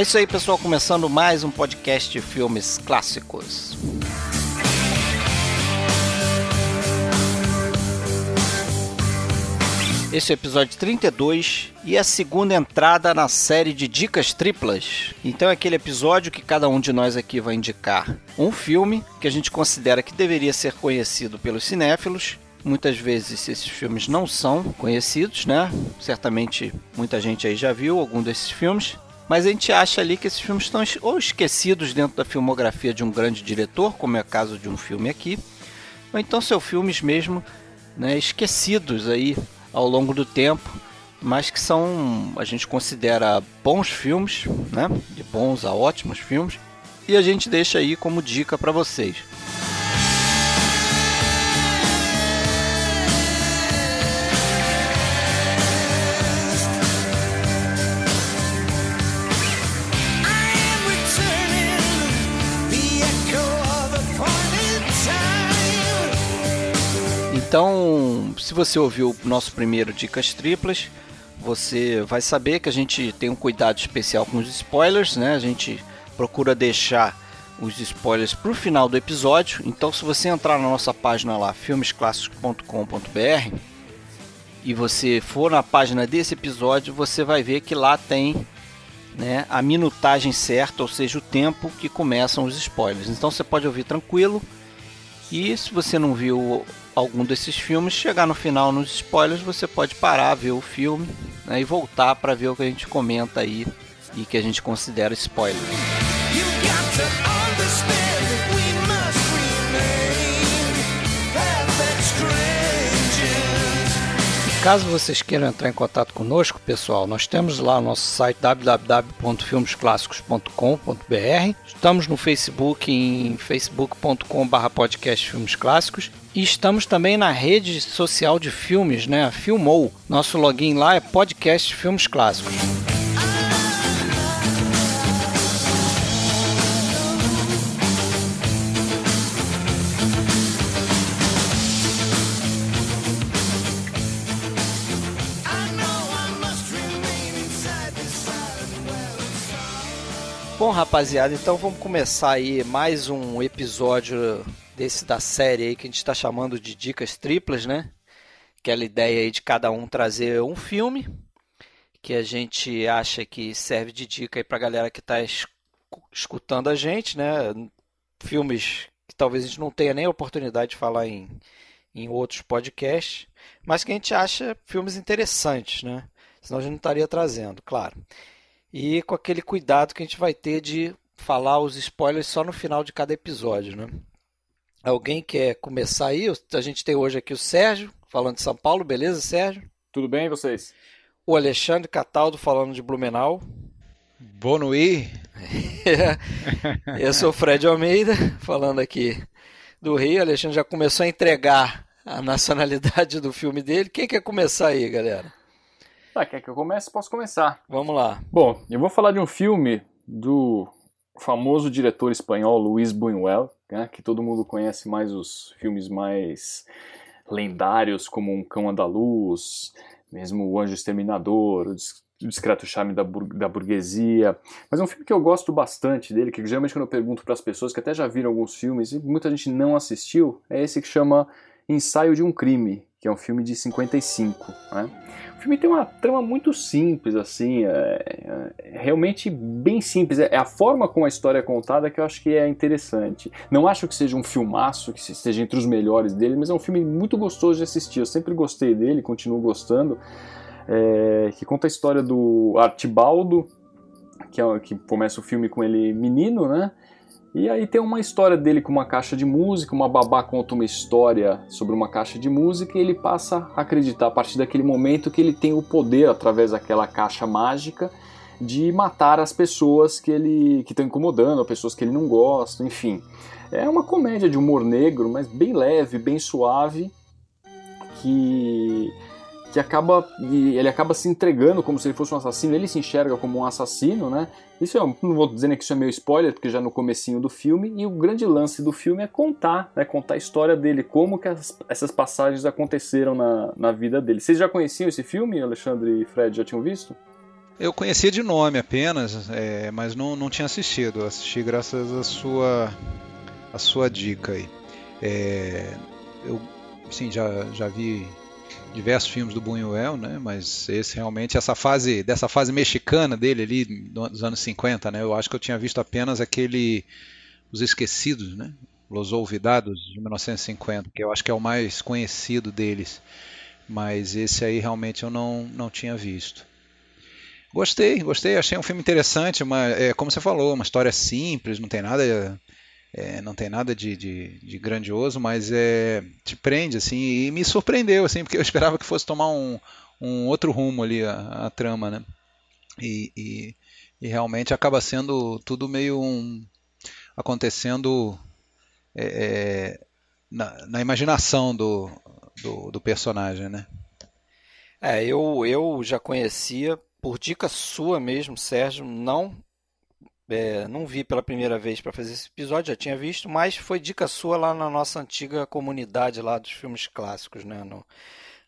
É isso aí, pessoal, começando mais um podcast de filmes clássicos. Esse é o episódio 32 e é a segunda entrada na série de dicas triplas. Então é aquele episódio que cada um de nós aqui vai indicar um filme que a gente considera que deveria ser conhecido pelos cinéfilos. Muitas vezes esses filmes não são conhecidos, né? Certamente muita gente aí já viu algum desses filmes. Mas a gente acha ali que esses filmes estão ou esquecidos dentro da filmografia de um grande diretor, como é o caso de um filme aqui, ou então são filmes mesmo né, esquecidos aí ao longo do tempo, mas que são, a gente considera bons filmes, né? De bons a ótimos filmes, e a gente deixa aí como dica para vocês. Então, se você ouviu o nosso primeiro Dicas Triplas, você vai saber que a gente tem um cuidado especial com os spoilers, né? A gente procura deixar os spoilers para o final do episódio. Então, se você entrar na nossa página lá, filmesclassicos.com.br, e você for na página desse episódio, você vai ver que lá tem né, a minutagem certa, ou seja, o tempo que começam os spoilers. Então, você pode ouvir tranquilo. E se você não viu algum desses filmes, chegar no final nos spoilers, você pode parar, ver o filme né, e voltar para ver o que a gente comenta aí e que a gente considera spoiler. Caso vocês queiram entrar em contato conosco, pessoal, nós temos lá o nosso site www.filmesclassicos.com.br. Estamos no Facebook em facebook.com.br podcast Filmes Clássicos e estamos também na rede social de filmes, né? Filmou. Nosso login lá é podcast Filmes Clássicos. Bom, rapaziada, então vamos começar aí mais um episódio desse da série aí que a gente está chamando de dicas triplas, né? Aquela ideia aí de cada um trazer um filme que a gente acha que serve de dica aí para a galera que está escutando a gente, né? Filmes que talvez a gente não tenha nem a oportunidade de falar em, em outros podcasts, mas que a gente acha filmes interessantes, né? Senão a gente não estaria trazendo, claro e com aquele cuidado que a gente vai ter de falar os spoilers só no final de cada episódio, né? Alguém quer começar aí? A gente tem hoje aqui o Sérgio, falando de São Paulo, beleza, Sérgio? Tudo bem, e vocês? O Alexandre Cataldo, falando de Blumenau. Bonui. Eu sou o Fred Almeida, falando aqui do Rio. O Alexandre já começou a entregar a nacionalidade do filme dele. Quem quer começar aí, galera? Tá, quer que eu comece? Posso começar. Vamos lá. Bom, eu vou falar de um filme do famoso diretor espanhol Luis Buñuel, né, que todo mundo conhece mais os filmes mais lendários, como Um Cão Andaluz, mesmo O Anjo Exterminador, O Discreto Charme da, bur da Burguesia. Mas é um filme que eu gosto bastante dele, que geralmente quando eu pergunto para as pessoas que até já viram alguns filmes e muita gente não assistiu, é esse que chama Ensaio de um Crime, que é um filme de 55, né? O filme tem uma trama muito simples, assim, é, é realmente bem simples. É, é a forma como a história é contada que eu acho que é interessante. Não acho que seja um filmaço, que esteja entre os melhores dele, mas é um filme muito gostoso de assistir. Eu sempre gostei dele, continuo gostando. É, que conta a história do Artibaldo, que, é, que começa o filme com ele menino, né? E aí tem uma história dele com uma caixa de música, uma babá conta uma história sobre uma caixa de música e ele passa a acreditar a partir daquele momento que ele tem o poder através daquela caixa mágica de matar as pessoas que ele que estão incomodando, pessoas que ele não gosta, enfim. É uma comédia de humor negro, mas bem leve, bem suave, que que acaba ele acaba se entregando como se ele fosse um assassino, ele se enxerga como um assassino, né? Isso é, não vou dizer que isso é meio spoiler, porque já no comecinho do filme, e o grande lance do filme é contar, né, contar a história dele, como que as, essas passagens aconteceram na, na vida dele. Vocês já conheciam esse filme, Alexandre e Fred, já tinham visto? Eu conhecia de nome apenas, é, mas não, não tinha assistido. Assisti graças à sua, à sua dica aí. É, eu sim, já, já vi diversos filmes do Buñuel, né? Mas esse realmente, essa fase, dessa fase mexicana dele ali, dos anos 50, né? Eu acho que eu tinha visto apenas aquele Os Esquecidos, né? Los Olvidados, de 1950, que eu acho que é o mais conhecido deles. Mas esse aí realmente eu não, não tinha visto. Gostei, gostei, achei um filme interessante, mas é, como você falou, uma história simples, não tem nada é, não tem nada de, de, de, grandioso, mas é, te prende, assim, e me surpreendeu, assim, porque eu esperava que fosse tomar um, um outro rumo ali a, a trama, né? E, e, e, realmente acaba sendo tudo meio um, acontecendo é, é, na, na, imaginação do, do, do, personagem, né? É, eu, eu já conhecia, por dica sua mesmo, Sérgio, não é, não vi pela primeira vez para fazer esse episódio, já tinha visto, mas foi dica sua lá na nossa antiga comunidade lá dos filmes clássicos, né, no,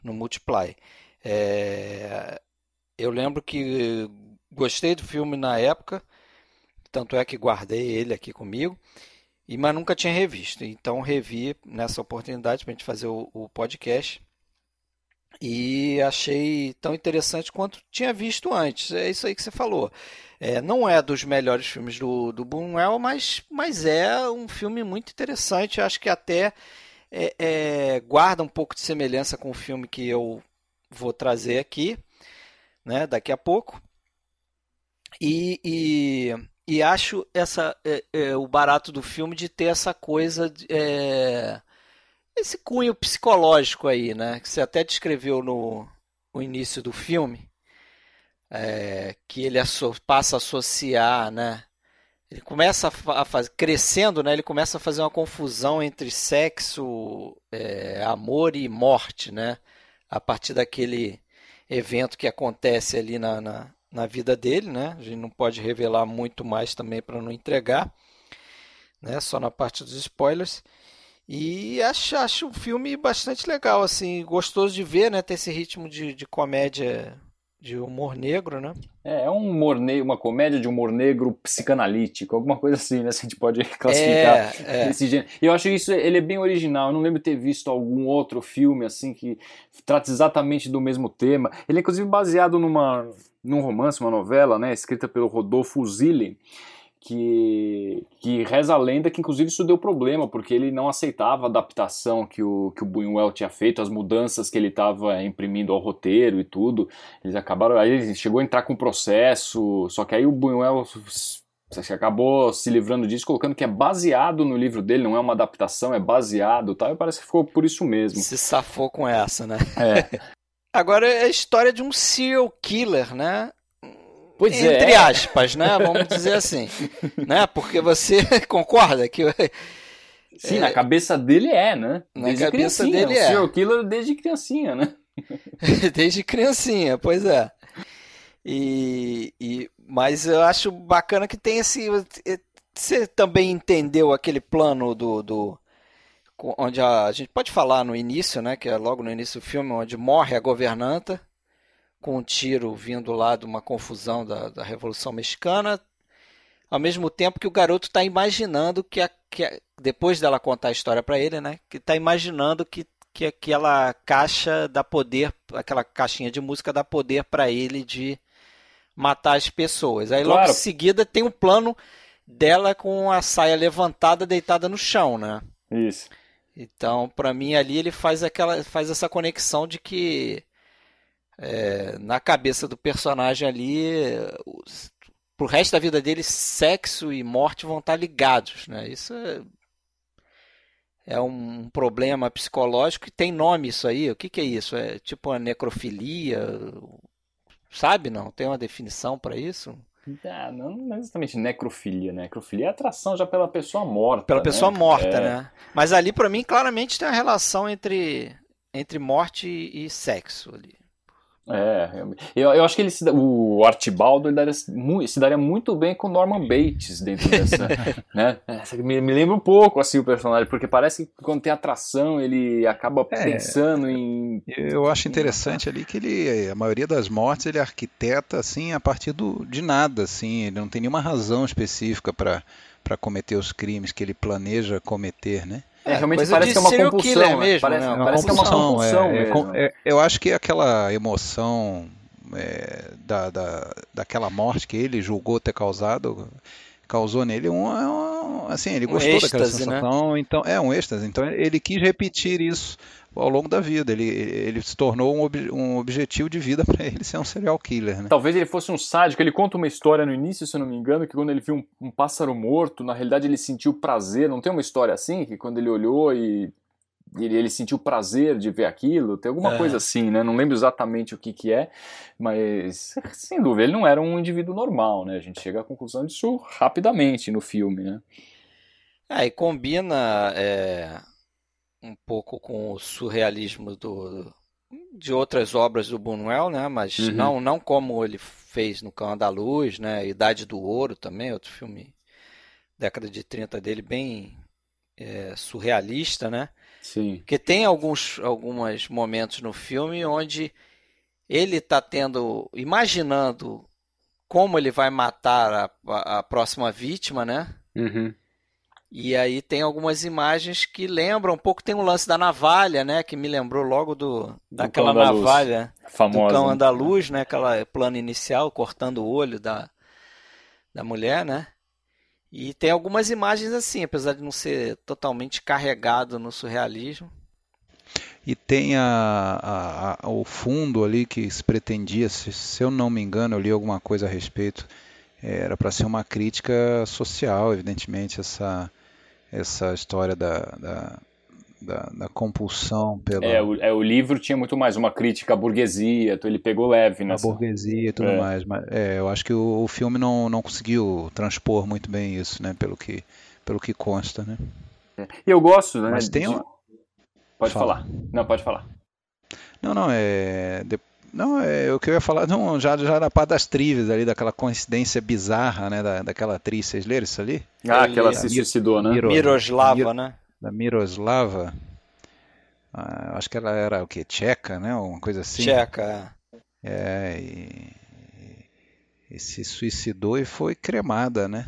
no Multiply. É, eu lembro que gostei do filme na época, tanto é que guardei ele aqui comigo, e mas nunca tinha revisto. Então revi nessa oportunidade para a gente fazer o, o podcast e achei tão interessante quanto tinha visto antes. É isso aí que você falou. É, não é dos melhores filmes do, do Buñuel, mas, mas é um filme muito interessante. Acho que até é, é, guarda um pouco de semelhança com o filme que eu vou trazer aqui, né, daqui a pouco. E, e, e acho essa, é, é, o barato do filme de ter essa coisa, de, é, esse cunho psicológico aí, né, que você até descreveu no, no início do filme é, que ele passa a associar, né? Ele começa a, fazer, crescendo, né? Ele começa a fazer uma confusão entre sexo, é, amor e morte, né? A partir daquele evento que acontece ali na, na, na vida dele, né? A gente não pode revelar muito mais também para não entregar, né? Só na parte dos spoilers. E acho, acho um filme bastante legal, assim, gostoso de ver, né? Ter esse ritmo de, de comédia de humor negro, né? É, é um humor negro, uma comédia de humor negro psicanalítico, alguma coisa assim, né? Se a gente pode classificar é, é. esse gênero. E eu acho isso, ele é bem original. Eu não lembro de ter visto algum outro filme assim que trata exatamente do mesmo tema. Ele é inclusive baseado numa num romance, uma novela, né, escrita pelo Rodolfo Zilli que, que reza a lenda que inclusive isso deu problema, porque ele não aceitava a adaptação que o, que o Buñuel tinha feito, as mudanças que ele estava imprimindo ao roteiro e tudo. Eles acabaram, aí ele chegou a entrar com processo, só que aí o Buñuel acabou se livrando disso, colocando que é baseado no livro dele, não é uma adaptação, é baseado tal, e parece que ficou por isso mesmo. Se safou com essa, né? É. Agora é a história de um serial killer, né? Pois Entre é. aspas, né? Vamos dizer assim. né? Porque você concorda que. Sim, é, na cabeça dele é, né? Na desde cabeça dele é. O serial killer desde criancinha, né? desde criancinha, pois é. E, e, mas eu acho bacana que tem esse. Você também entendeu aquele plano do, do onde a, a, gente pode falar no início, né? Que é logo no início do filme, onde morre a governanta com um tiro vindo lá de uma confusão da, da Revolução Mexicana, ao mesmo tempo que o garoto está imaginando que, a, que a, depois dela contar a história para ele, né, que está imaginando que, que aquela caixa dá poder, aquela caixinha de música dá poder para ele de matar as pessoas. Aí claro. logo em seguida tem um plano dela com a saia levantada, deitada no chão, né? Isso. Então, para mim ali ele faz aquela faz essa conexão de que é, na cabeça do personagem ali, pro resto da vida dele, sexo e morte vão estar ligados, né? Isso é, é um problema psicológico e tem nome isso aí. O que, que é isso? É tipo uma necrofilia? Sabe não? Tem uma definição para isso? Ah, não, não é exatamente necrofilia, né? Necrofilia é atração já pela pessoa morta. Pela né? pessoa morta, é... né? Mas ali, para mim, claramente tem uma relação entre, entre morte e, e sexo ali É, eu, eu acho que ele se, o Artibaldo ele daria, se daria muito bem com Norman Bates dentro dessa, né? Me, me, lembra um pouco assim o personagem, porque parece que quando tem atração ele acaba é, pensando em. Eu acho interessante ali que ele, a maioria das mortes ele arquiteta assim a partir do, de nada, assim, ele não tem nenhuma razão específica para para cometer os crimes que ele planeja cometer, né? É, realmente parece que é uma compulsão. Né? Mesmo, parece, não, parece compulsão, que é uma compulsão. É, é, eu acho que aquela emoção é, da, da, daquela morte que ele julgou ter causado causou nele um, um assim ele gostou êxtase, daquela né? sensação né? então é um êxtase então ele quis repetir isso ao longo da vida. Ele, ele se tornou um, ob, um objetivo de vida para ele ser um serial killer. Né? Talvez ele fosse um sádico. Ele conta uma história no início, se eu não me engano, que quando ele viu um, um pássaro morto, na realidade ele sentiu prazer. Não tem uma história assim? Que quando ele olhou e ele, ele sentiu prazer de ver aquilo, tem alguma é. coisa assim, né? Não lembro exatamente o que que é, mas sem dúvida ele não era um indivíduo normal, né? A gente chega à conclusão disso rapidamente no filme, né? É, e combina é, um pouco com o surrealismo do, de outras obras do Buñuel, né? Mas uhum. não, não como ele fez no Cão da Luz, né? Idade do Ouro também, outro filme década de 30 dele bem é, surrealista, né? Sim. Porque tem alguns alguns momentos no filme onde ele está tendo, imaginando como ele vai matar a, a, a próxima vítima, né? Uhum. E aí tem algumas imagens que lembram um pouco, tem um lance da navalha, né? Que me lembrou logo do, daquela navalha Famosa, do cão andaluz, né? Aquela plano inicial cortando o olho da, da mulher, né? E tem algumas imagens assim, apesar de não ser totalmente carregado no surrealismo. E tem a, a, a, o fundo ali que se pretendia, se, se eu não me engano, eu li alguma coisa a respeito, era para ser uma crítica social, evidentemente, essa essa história da, da, da, da compulsão pela. É o, é, o livro tinha muito mais uma crítica à burguesia, então ele pegou leve nessa. A burguesia e tudo é. mais. Mas, é, eu acho que o, o, filme não, não conseguiu transpor muito bem isso, né? Pelo que, pelo que consta, né? É. E eu gosto, né? Mas tem de... Pode Fala. falar. Não, pode falar. Não, não, é. Não, é o que eu ia falar, não, já, já na parte das trivias ali, daquela coincidência bizarra, né, da, daquela atriz, vocês leram isso ali? Ah, que ela se suicidou, né? Miro, Miroslava, Mir, né? Da Miroslava, ah, acho que ela era o que, tcheca, né, uma coisa assim? Tcheca. É, e, e se suicidou e foi cremada, né?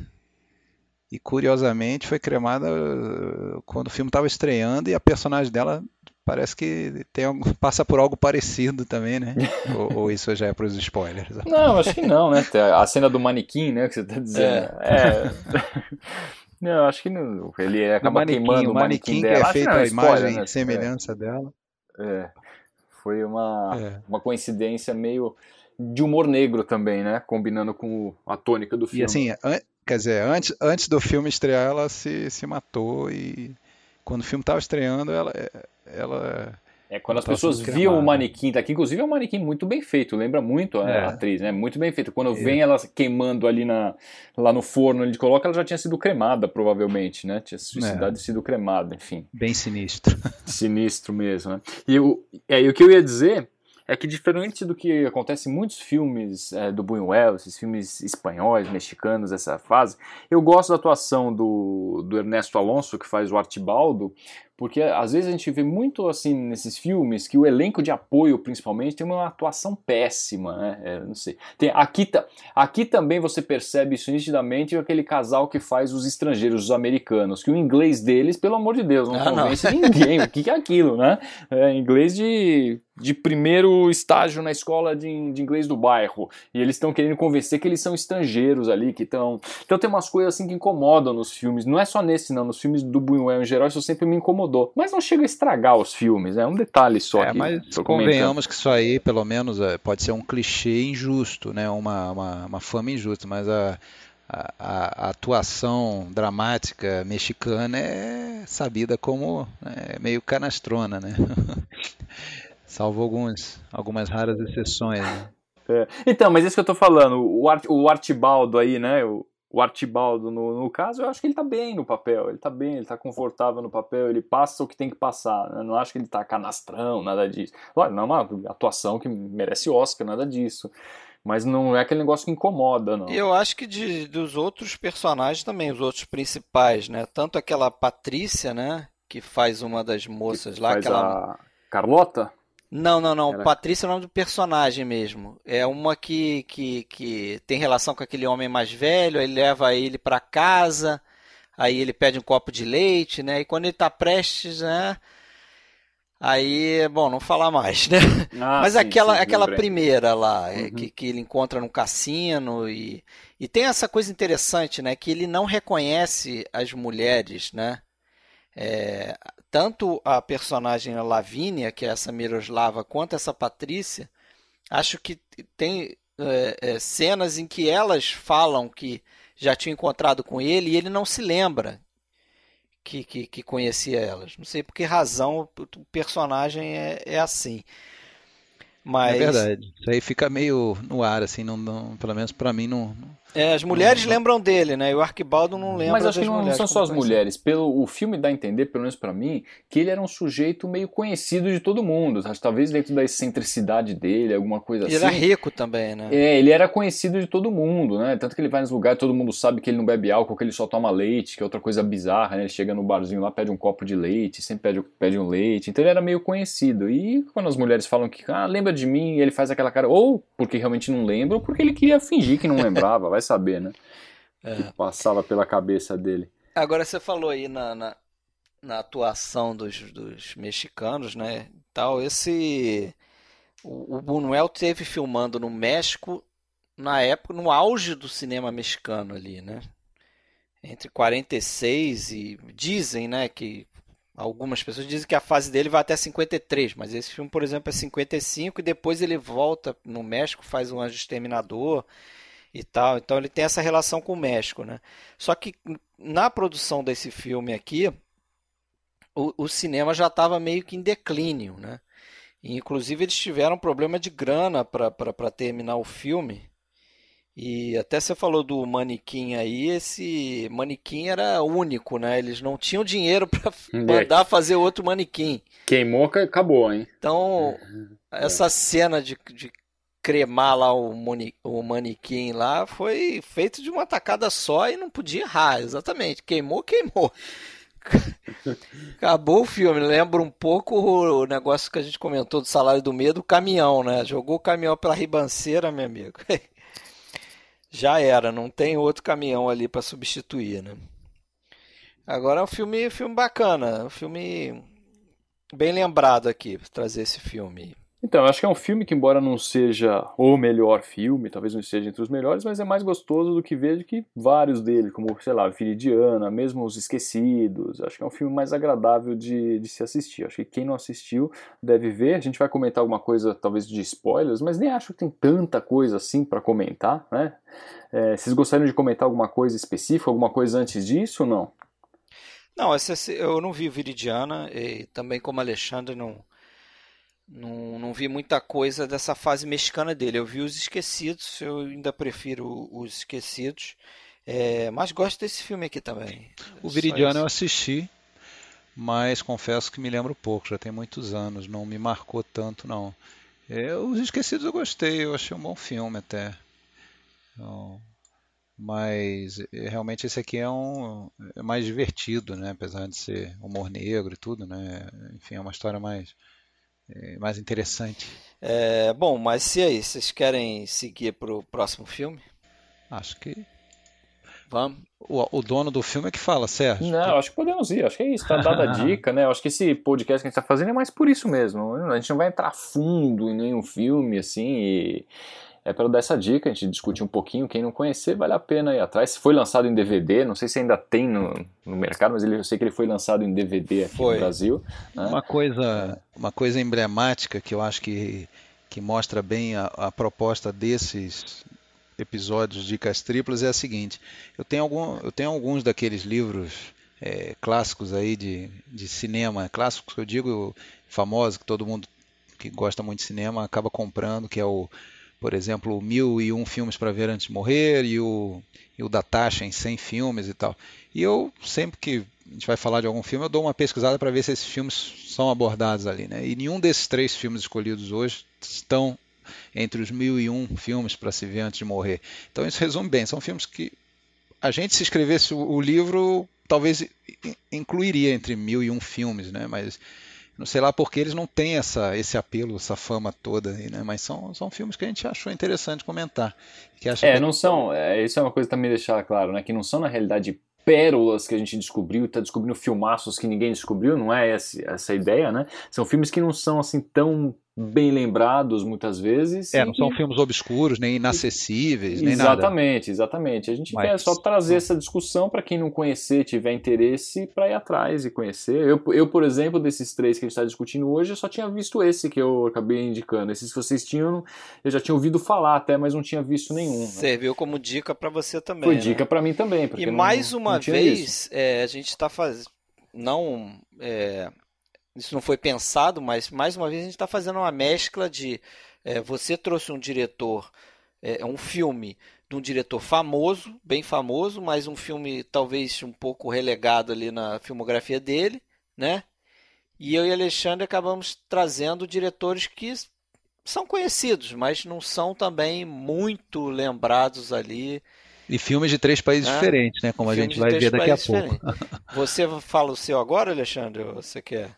E curiosamente foi cremada uh, quando o filme estava estreando e a personagem dela parece que tem passa por algo parecido também, né? ou, ou, isso já é para os spoilers? Não, acho que não, né? A cena do manequim, né? Que você está dizendo. É. é... Não, acho que não. Ele acaba manequim, queimando o manequim, dela. que é feita a imagem né? semelhança é. dela. É. Foi uma, é. uma coincidência meio de humor negro também, né? Combinando com a tônica do filme. E assim, quer dizer, antes, antes do filme estrear, ela se, se matou e quando o filme estava estreando, ela, ela é quando as pessoas viam o manequim daqui, inclusive é um manequim muito bem feito, lembra muito a é. atriz, né? Muito bem feito. Quando é. vem ela queimando ali na, lá no forno, ele coloca, ela já tinha sido cremada, provavelmente, né? Tinha suicidado é. e sido cremada, enfim. Bem sinistro. Sinistro mesmo, né? E, o, é, e o que eu ia dizer é que diferente do que acontece em muitos filmes é, do Buñuel, esses filmes espanhóis, mexicanos, essa fase, eu gosto da atuação do, do Ernesto Alonso, que faz o Artibaldo, porque às vezes a gente vê muito assim nesses filmes que o elenco de apoio, principalmente, tem uma atuação péssima, né? É, não sei. Tem, aqui, aqui também você percebe isso nitidamente aquele casal que faz os estrangeiros, os americanos, que o inglês deles, pelo amor de Deus, não ah, convence não. ninguém. o que é aquilo, né? É inglês de de primeiro estágio na escola de, de inglês do bairro e eles estão querendo convencer que eles são estrangeiros ali que estão então tem umas coisas assim que incomodam nos filmes não é só nesse não nos filmes do Buñuel em geral isso sempre me incomodou mas não chega a estragar os filmes é um detalhe só é, mas convenhamos que isso aí pelo menos é, pode ser um clichê injusto né uma, uma, uma fama injusta mas a a, a, atuação dramática mexicana é sabida como é, meio canastrona, né? Salvo alguns, algumas raras exceções. Né? É. Então, mas isso que eu tô falando, o, Art, o Artibaldo aí, né? O, o Artibaldo, no, no, caso, eu acho que ele tá bem no papel, ele tá bem, ele tá confortável no papel, ele passa o que tem que passar, né? não acho que ele tá canastrão, nada disso. Olha, não é uma atuação que merece Oscar, nada disso. Mas não é aquele negócio que incomoda, não. Eu acho que de, dos outros personagens também, os outros principais, né? Tanto aquela Patrícia, né? Que faz uma das moças que lá. Faz aquela... a Carlota? Não, não, não. Era... Patrícia é o nome do personagem mesmo. É uma que, que, que tem relação com aquele homem mais velho, aí leva ele para casa, aí ele pede um copo de leite, né? E quando ele tá prestes, né? Aí, bom, não falar mais, né? Ah, Mas sim, aquela, sim, aquela primeira lá, é, uhum. que, que ele encontra no cassino e, e tem essa coisa interessante, né? Que ele não reconhece as mulheres, né? É, tanto a personagem Lavínia, que é essa Miroslava, quanto essa Patrícia, acho que tem é, é, cenas em que elas falam que já tinham encontrado com ele e ele não se lembra que, que, que conhecia elas. Não sei por que razão o personagem é, é assim. Mas... É verdade. Isso aí fica meio no ar, assim, não, não pelo menos para mim não, é, as mulheres lembram dele, né? E o Arquibaldo não lembra Mas acho que não, são só as mulheres. Pelo, o filme dá a entender, pelo menos para mim, que ele era um sujeito meio conhecido de todo mundo. Talvez dentro da excentricidade dele, alguma coisa ele assim. Ele era rico também, né? É, ele era conhecido de todo mundo, né? Tanto que ele vai nos lugares, todo mundo sabe que ele não bebe álcool, que ele só toma leite, que é outra coisa bizarra, né? Ele chega no barzinho lá, pede um copo de leite, sempre pede, pede um leite. Então ele era meio conhecido. E quando as mulheres falam que, ah, lembra de mim, e ele faz aquela cara, ou porque realmente não lembra, ou porque ele queria fingir que não lembrava, vai saber, né? é. que passava pela cabeça dele. Agora você falou aí na, na, na atuação dos, dos, mexicanos, né? Tal, esse o, o Buñuel teve filmando no México na época no auge do cinema mexicano ali, né? Entre 46 e dizem, né, que algumas pessoas dizem que a fase dele vai até 53, mas esse filme, por exemplo, é 55 e depois ele volta no México, faz um Anjo Exterminador e tal. Então ele tem essa relação com o México, né? Só que na produção desse filme aqui, o, o cinema já estava meio que em declínio, né? E, inclusive eles tiveram problema de grana para terminar o filme. E até você falou do manequim aí, esse manequim era único, né? Eles não tinham dinheiro para mandar fazer outro manequim. Queimou, acabou, hein? Então, essa cena de, de cremar lá o, mani, o manequim lá foi feito de uma tacada só e não podia errar, exatamente. Queimou, queimou. Acabou o filme. Lembra um pouco o negócio que a gente comentou do salário do medo, o caminhão, né? Jogou o caminhão pela ribanceira, meu amigo. Já era, não tem outro caminhão ali para substituir, né? Agora é um filme, filme bacana, um filme bem lembrado aqui, trazer esse filme. Então, acho que é um filme que, embora não seja o melhor filme, talvez não esteja entre os melhores, mas é mais gostoso do que vejo que vários dele, como, sei lá, Viridiana, mesmo Os Esquecidos. Acho que é um filme mais agradável de, de se assistir. Acho que quem não assistiu deve ver. A gente vai comentar alguma coisa, talvez, de spoilers, mas nem acho que tem tanta coisa assim para comentar, né? É, vocês gostariam de comentar alguma coisa específica, alguma coisa antes disso ou não? Não, eu não vi Viridiana e também como Alexandre não não, não vi muita coisa dessa fase mexicana dele. Eu vi os esquecidos, eu ainda prefiro os esquecidos. É, mas gosto desse filme aqui também. O Viridiano eu assisti, mas confesso que me lembro pouco, já tem muitos anos, não me marcou tanto não. É, os Esquecidos eu gostei, eu achei um bom filme até. Então, mas é, realmente esse aqui é um é mais divertido, né? Apesar de ser humor negro e tudo, né? Enfim, é uma história mais é, mais interessante. É, bom, mas e aí, vocês querem seguir para o próximo filme? Acho que. Vamos. O, o, dono do filme é que fala, Sérgio. Não, acho que podemos ir. Acho que é isso. Está dada a dica, né? Acho que esse podcast que a gente está fazendo é mais por isso mesmo. A gente não vai entrar fundo em nenhum filme, assim, e é para dar essa dica, a gente discutir um pouquinho. Quem não conhecer, vale a pena ir atrás. Foi lançado em DVD, não sei se ainda tem no, no mercado, mas ele, eu sei que ele foi lançado em DVD aqui foi. no Brasil. Né? Uma, coisa, uma coisa emblemática que eu acho que, que mostra bem a, a proposta desses episódios de Dicas Triplas é a seguinte: eu tenho, algum, eu tenho alguns daqueles livros é, clássicos aí de, de cinema, clássicos que eu digo famosos, que todo mundo que gosta muito de cinema acaba comprando, que é o por exemplo, Mil e Um Filmes para Ver Antes de Morrer e o, e o da Taxa em 100 filmes e tal. E eu, sempre que a gente vai falar de algum filme, eu dou uma pesquisada para ver se esses filmes são abordados ali. Né? E nenhum desses três filmes escolhidos hoje estão entre os mil e um filmes para se ver antes de morrer. Então isso resume bem. São filmes que a gente, se escrevesse o livro, talvez incluiria entre mil e um filmes, né? Mas não sei lá porque eles não têm essa, esse apelo, essa fama toda, né? Mas são, são filmes que a gente achou interessante comentar. Que é, que... não são. É, isso é uma coisa também deixar claro, né? Que não são na realidade pérolas que a gente descobriu, está descobrindo filmaços que ninguém descobriu, não é essa, essa ideia, né? São filmes que não são assim tão bem lembrados muitas vezes. É, não são filmes obscuros, nem inacessíveis, nem nada. Exatamente, exatamente. A gente Mas... quer só trazer essa discussão para quem não conhecer, tiver interesse, para ir atrás e conhecer. Eu, eu, por exemplo, desses três que a gente está discutindo hoje, eu só tinha visto esse que eu acabei indicando. Esses que vocês tinham, eu já tinha ouvido falar até, mas não tinha visto nenhum. Né? Serviu como dica para você também. Foi né? dica para mim também. E mais não, uma não vez, é, a gente está fazendo. Não. É isso não foi pensado, mas mais uma vez a gente está fazendo uma mescla de é, você trouxe um diretor, é, um filme de um diretor famoso, bem famoso, mas um filme talvez um pouco relegado ali na filmografia dele, né? E eu e Alexandre acabamos trazendo diretores que são conhecidos, mas não são também muito lembrados ali. E filmes de três países né? diferentes, né? Como filmes a gente vai ver daqui a pouco. Você fala o seu agora, Alexandre? Ou você quer?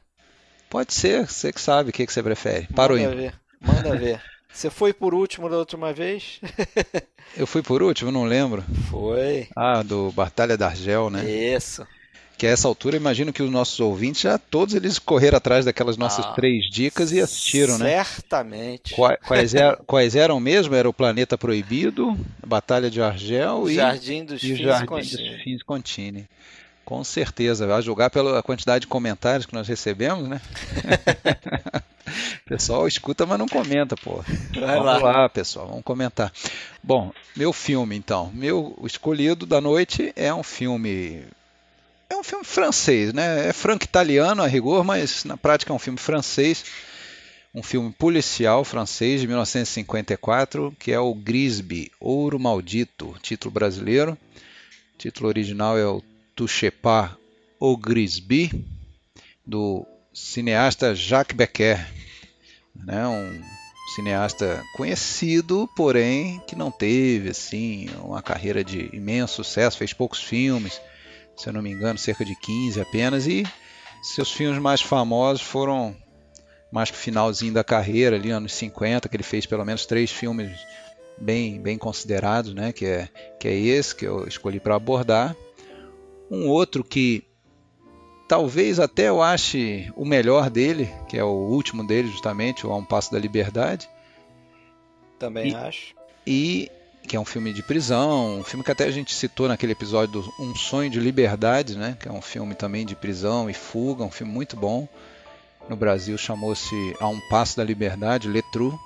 Pode ser, você que sabe o que, que você prefere. Para Manda o ver, manda ver. Você foi por último da última vez? Eu fui por último, não lembro. Foi. Ah, do Batalha da Argel, né? Isso. Que a essa altura, imagino que os nossos ouvintes já todos eles correram atrás daquelas nossas ah, três dicas e assistiram, né? Certamente. Quais, quais, er, quais, eram mesmo? Era o Planeta Proibido, Batalha de Argel e, Jardim dos e o Jardim dos Fins Contini. Com certeza, a julgar pela quantidade de comentários que nós recebemos, né? pessoal escuta, mas não comenta, pô. Vai vamos lá. lá. pessoal, vamos comentar. Bom, meu filme, então. Meu escolhido da noite é um filme. É um filme francês, né? É franco-italiano a rigor, mas na prática é um filme francês. Um filme policial francês de 1954, que é o Grisby, Ouro Maldito, título brasileiro. O título original é o Touchepas au Grisby, do cineasta Jacques Becker, né, um cineasta conhecido, porém que não teve assim uma carreira de imenso sucesso, fez poucos filmes, se eu não me engano, cerca de 15 apenas, e seus filmes mais famosos foram mais pro finalzinho da carreira, ali anos 50, que ele fez pelo menos três filmes bem bem considerados, né, que é que é esse que eu escolhi para abordar. Um outro que talvez até eu ache o melhor dele, que é o último dele, justamente, o A Um Passo da Liberdade. Também e, acho. E que é um filme de prisão, um filme que até a gente citou naquele episódio do Um Sonho de Liberdade, né? Que é um filme também de prisão e fuga, um filme muito bom. No Brasil chamou-se A Um Passo da Liberdade, Letru.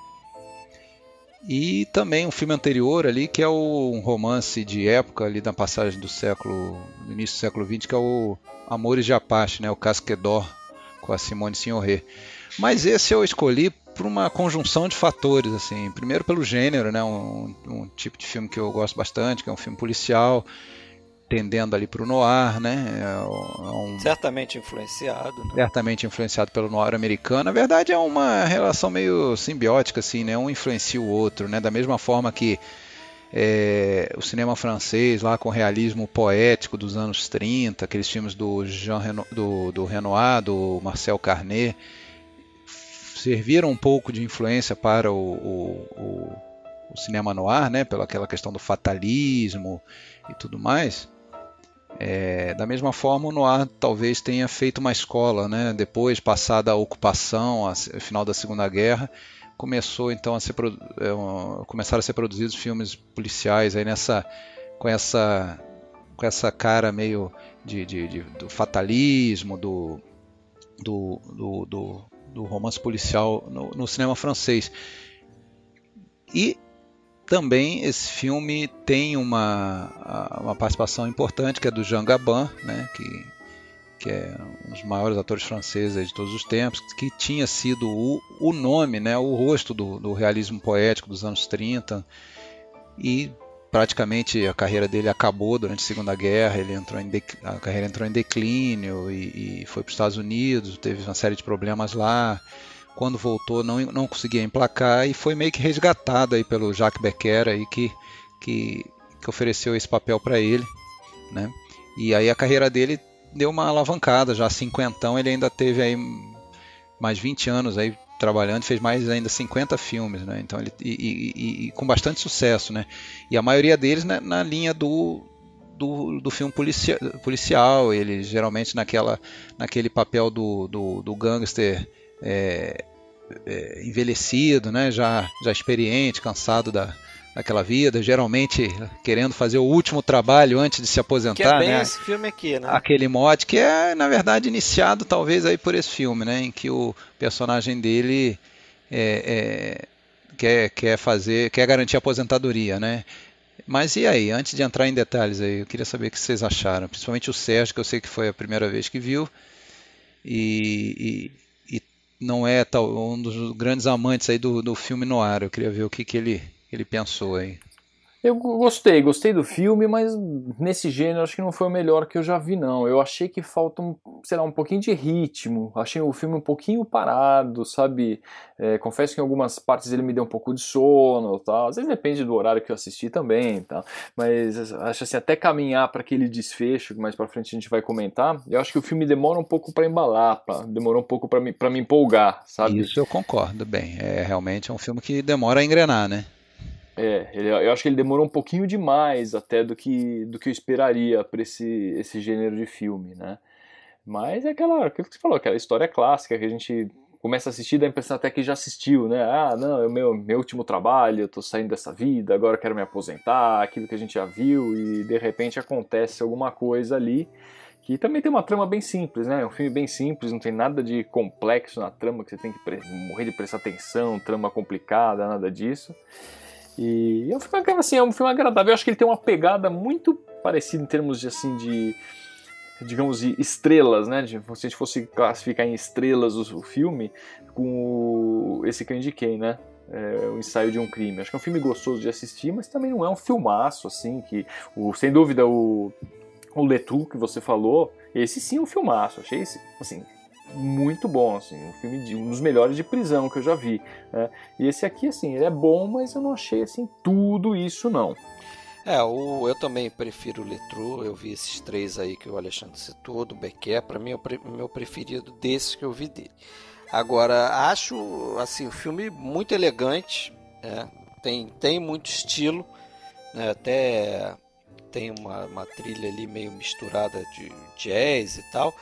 E também um filme anterior ali, que é o, um romance de época ali da passagem do século, do início do século XX, que é o Amores de Apache, né, o Casquedor, com a Simone Signoret. Mas esse eu escolhi por uma conjunção de fatores, assim. Primeiro pelo gênero, né, um, um tipo de filme que eu gosto bastante, que é um filme policial, tendendo ali para o noir, né? É, é um, certamente influenciado. Né? Certamente influenciado pelo noir americano. Na verdade é uma relação meio simbiótica, assim, né? Um influencia o outro, né? Da mesma forma que é, o cinema francês lá com o realismo poético dos anos 30, aqueles filmes do Jean Reno, do, do Renoir, do Marcel Carnet, serviram um pouco de influência para o, o, o, o cinema noir, né? Pela aquela questão do fatalismo e tudo mais. É, da mesma forma, o Noir talvez tenha feito uma escola, né? depois, passada a ocupação, o final da Segunda Guerra, começou então a ser é, começaram a ser produzidos filmes policiais aí nessa com essa com essa cara meio de, de, de do fatalismo, do, do, do, do, do romance policial no, no cinema francês. E também esse filme tem uma, uma participação importante que é do Jean Gabin, né, que que é um dos maiores atores franceses de todos os tempos, que tinha sido o, o nome, né, o rosto do, do, realismo poético dos anos 30 e praticamente a carreira dele acabou durante a Segunda Guerra, ele entrou em a carreira entrou em declínio e, e foi para os Estados Unidos, teve uma série de problemas lá. Quando voltou, não, não conseguia emplacar e foi meio que resgatado aí pelo Jacques Becker aí que, que, que ofereceu esse papel para ele, né? E aí a carreira dele deu uma alavancada, já cinquentão, ele ainda teve aí mais 20 anos aí trabalhando, fez mais ainda 50 filmes, né? Então ele e, e, e com bastante sucesso, né? E a maioria deles na, na linha do, do, do filme policia, policial, ele geralmente naquela naquele papel do, do, do gangster é, é, envelhecido, né? Já já experiente, cansado da naquela vida, geralmente querendo fazer o último trabalho antes de se aposentar. Que é bem né? esse filme aqui, né? Aquele mote que é, na verdade, iniciado talvez aí por esse filme, né? Em que o personagem dele é, é, quer, quer fazer, quer garantir a aposentadoria, né? Mas e aí, antes de entrar em detalhes aí, eu queria saber o que vocês acharam, principalmente o Sérgio, que eu sei que foi a primeira vez que viu, e, e não é tal, um dos grandes amantes aí do, do filme no ar. Eu queria ver o que, que ele ele pensou aí? Eu gostei, gostei do filme, mas nesse gênero acho que não foi o melhor que eu já vi, não. Eu achei que falta, um, sei lá, um pouquinho de ritmo. Achei o filme um pouquinho parado, sabe? É, confesso que em algumas partes ele me deu um pouco de sono tal. Às vezes depende do horário que eu assisti também tal. Mas acho assim, até caminhar para aquele desfecho, que mais pra frente a gente vai comentar, eu acho que o filme demora um pouco para embalar, pra, demorou um pouco para me, pra me empolgar, sabe? Isso eu concordo, bem. É realmente é um filme que demora a engrenar, né? É, ele, eu acho que ele demorou um pouquinho demais até do que, do que eu esperaria para esse, esse gênero de filme, né? Mas é aquela, aquilo que você falou, aquela história clássica que a gente começa a assistir, dá a impressão até que já assistiu, né? Ah, não, é o meu, meu último trabalho, eu tô saindo dessa vida, agora quero me aposentar, aquilo que a gente já viu, e de repente acontece alguma coisa ali que também tem uma trama bem simples, né? É um filme bem simples, não tem nada de complexo na trama que você tem que morrer de prestar atenção, trama complicada, nada disso. E é um filme, assim, é um filme agradável. Eu acho que ele tem uma pegada muito parecida em termos de, assim, de digamos, de estrelas, né? De, se a gente fosse classificar em estrelas o, o filme, com o, esse que eu indiquei, né? É, o ensaio de um crime. Acho que é um filme gostoso de assistir, mas também não é um filmaço, assim, que, o, sem dúvida, o, o Letu que você falou, esse sim é um filmaço. Achei, assim, muito bom, assim, um filme de, um dos melhores de prisão que eu já vi. Né? E esse aqui, assim, ele é bom, mas eu não achei assim tudo isso não. É, o, eu também prefiro o Letru, eu vi esses três aí que o Alexandre citou, do Becker, para mim é o meu preferido desses que eu vi dele. Agora, acho assim, o filme muito elegante, é, tem, tem muito estilo, né, até tem uma, uma trilha ali meio misturada de jazz e tal.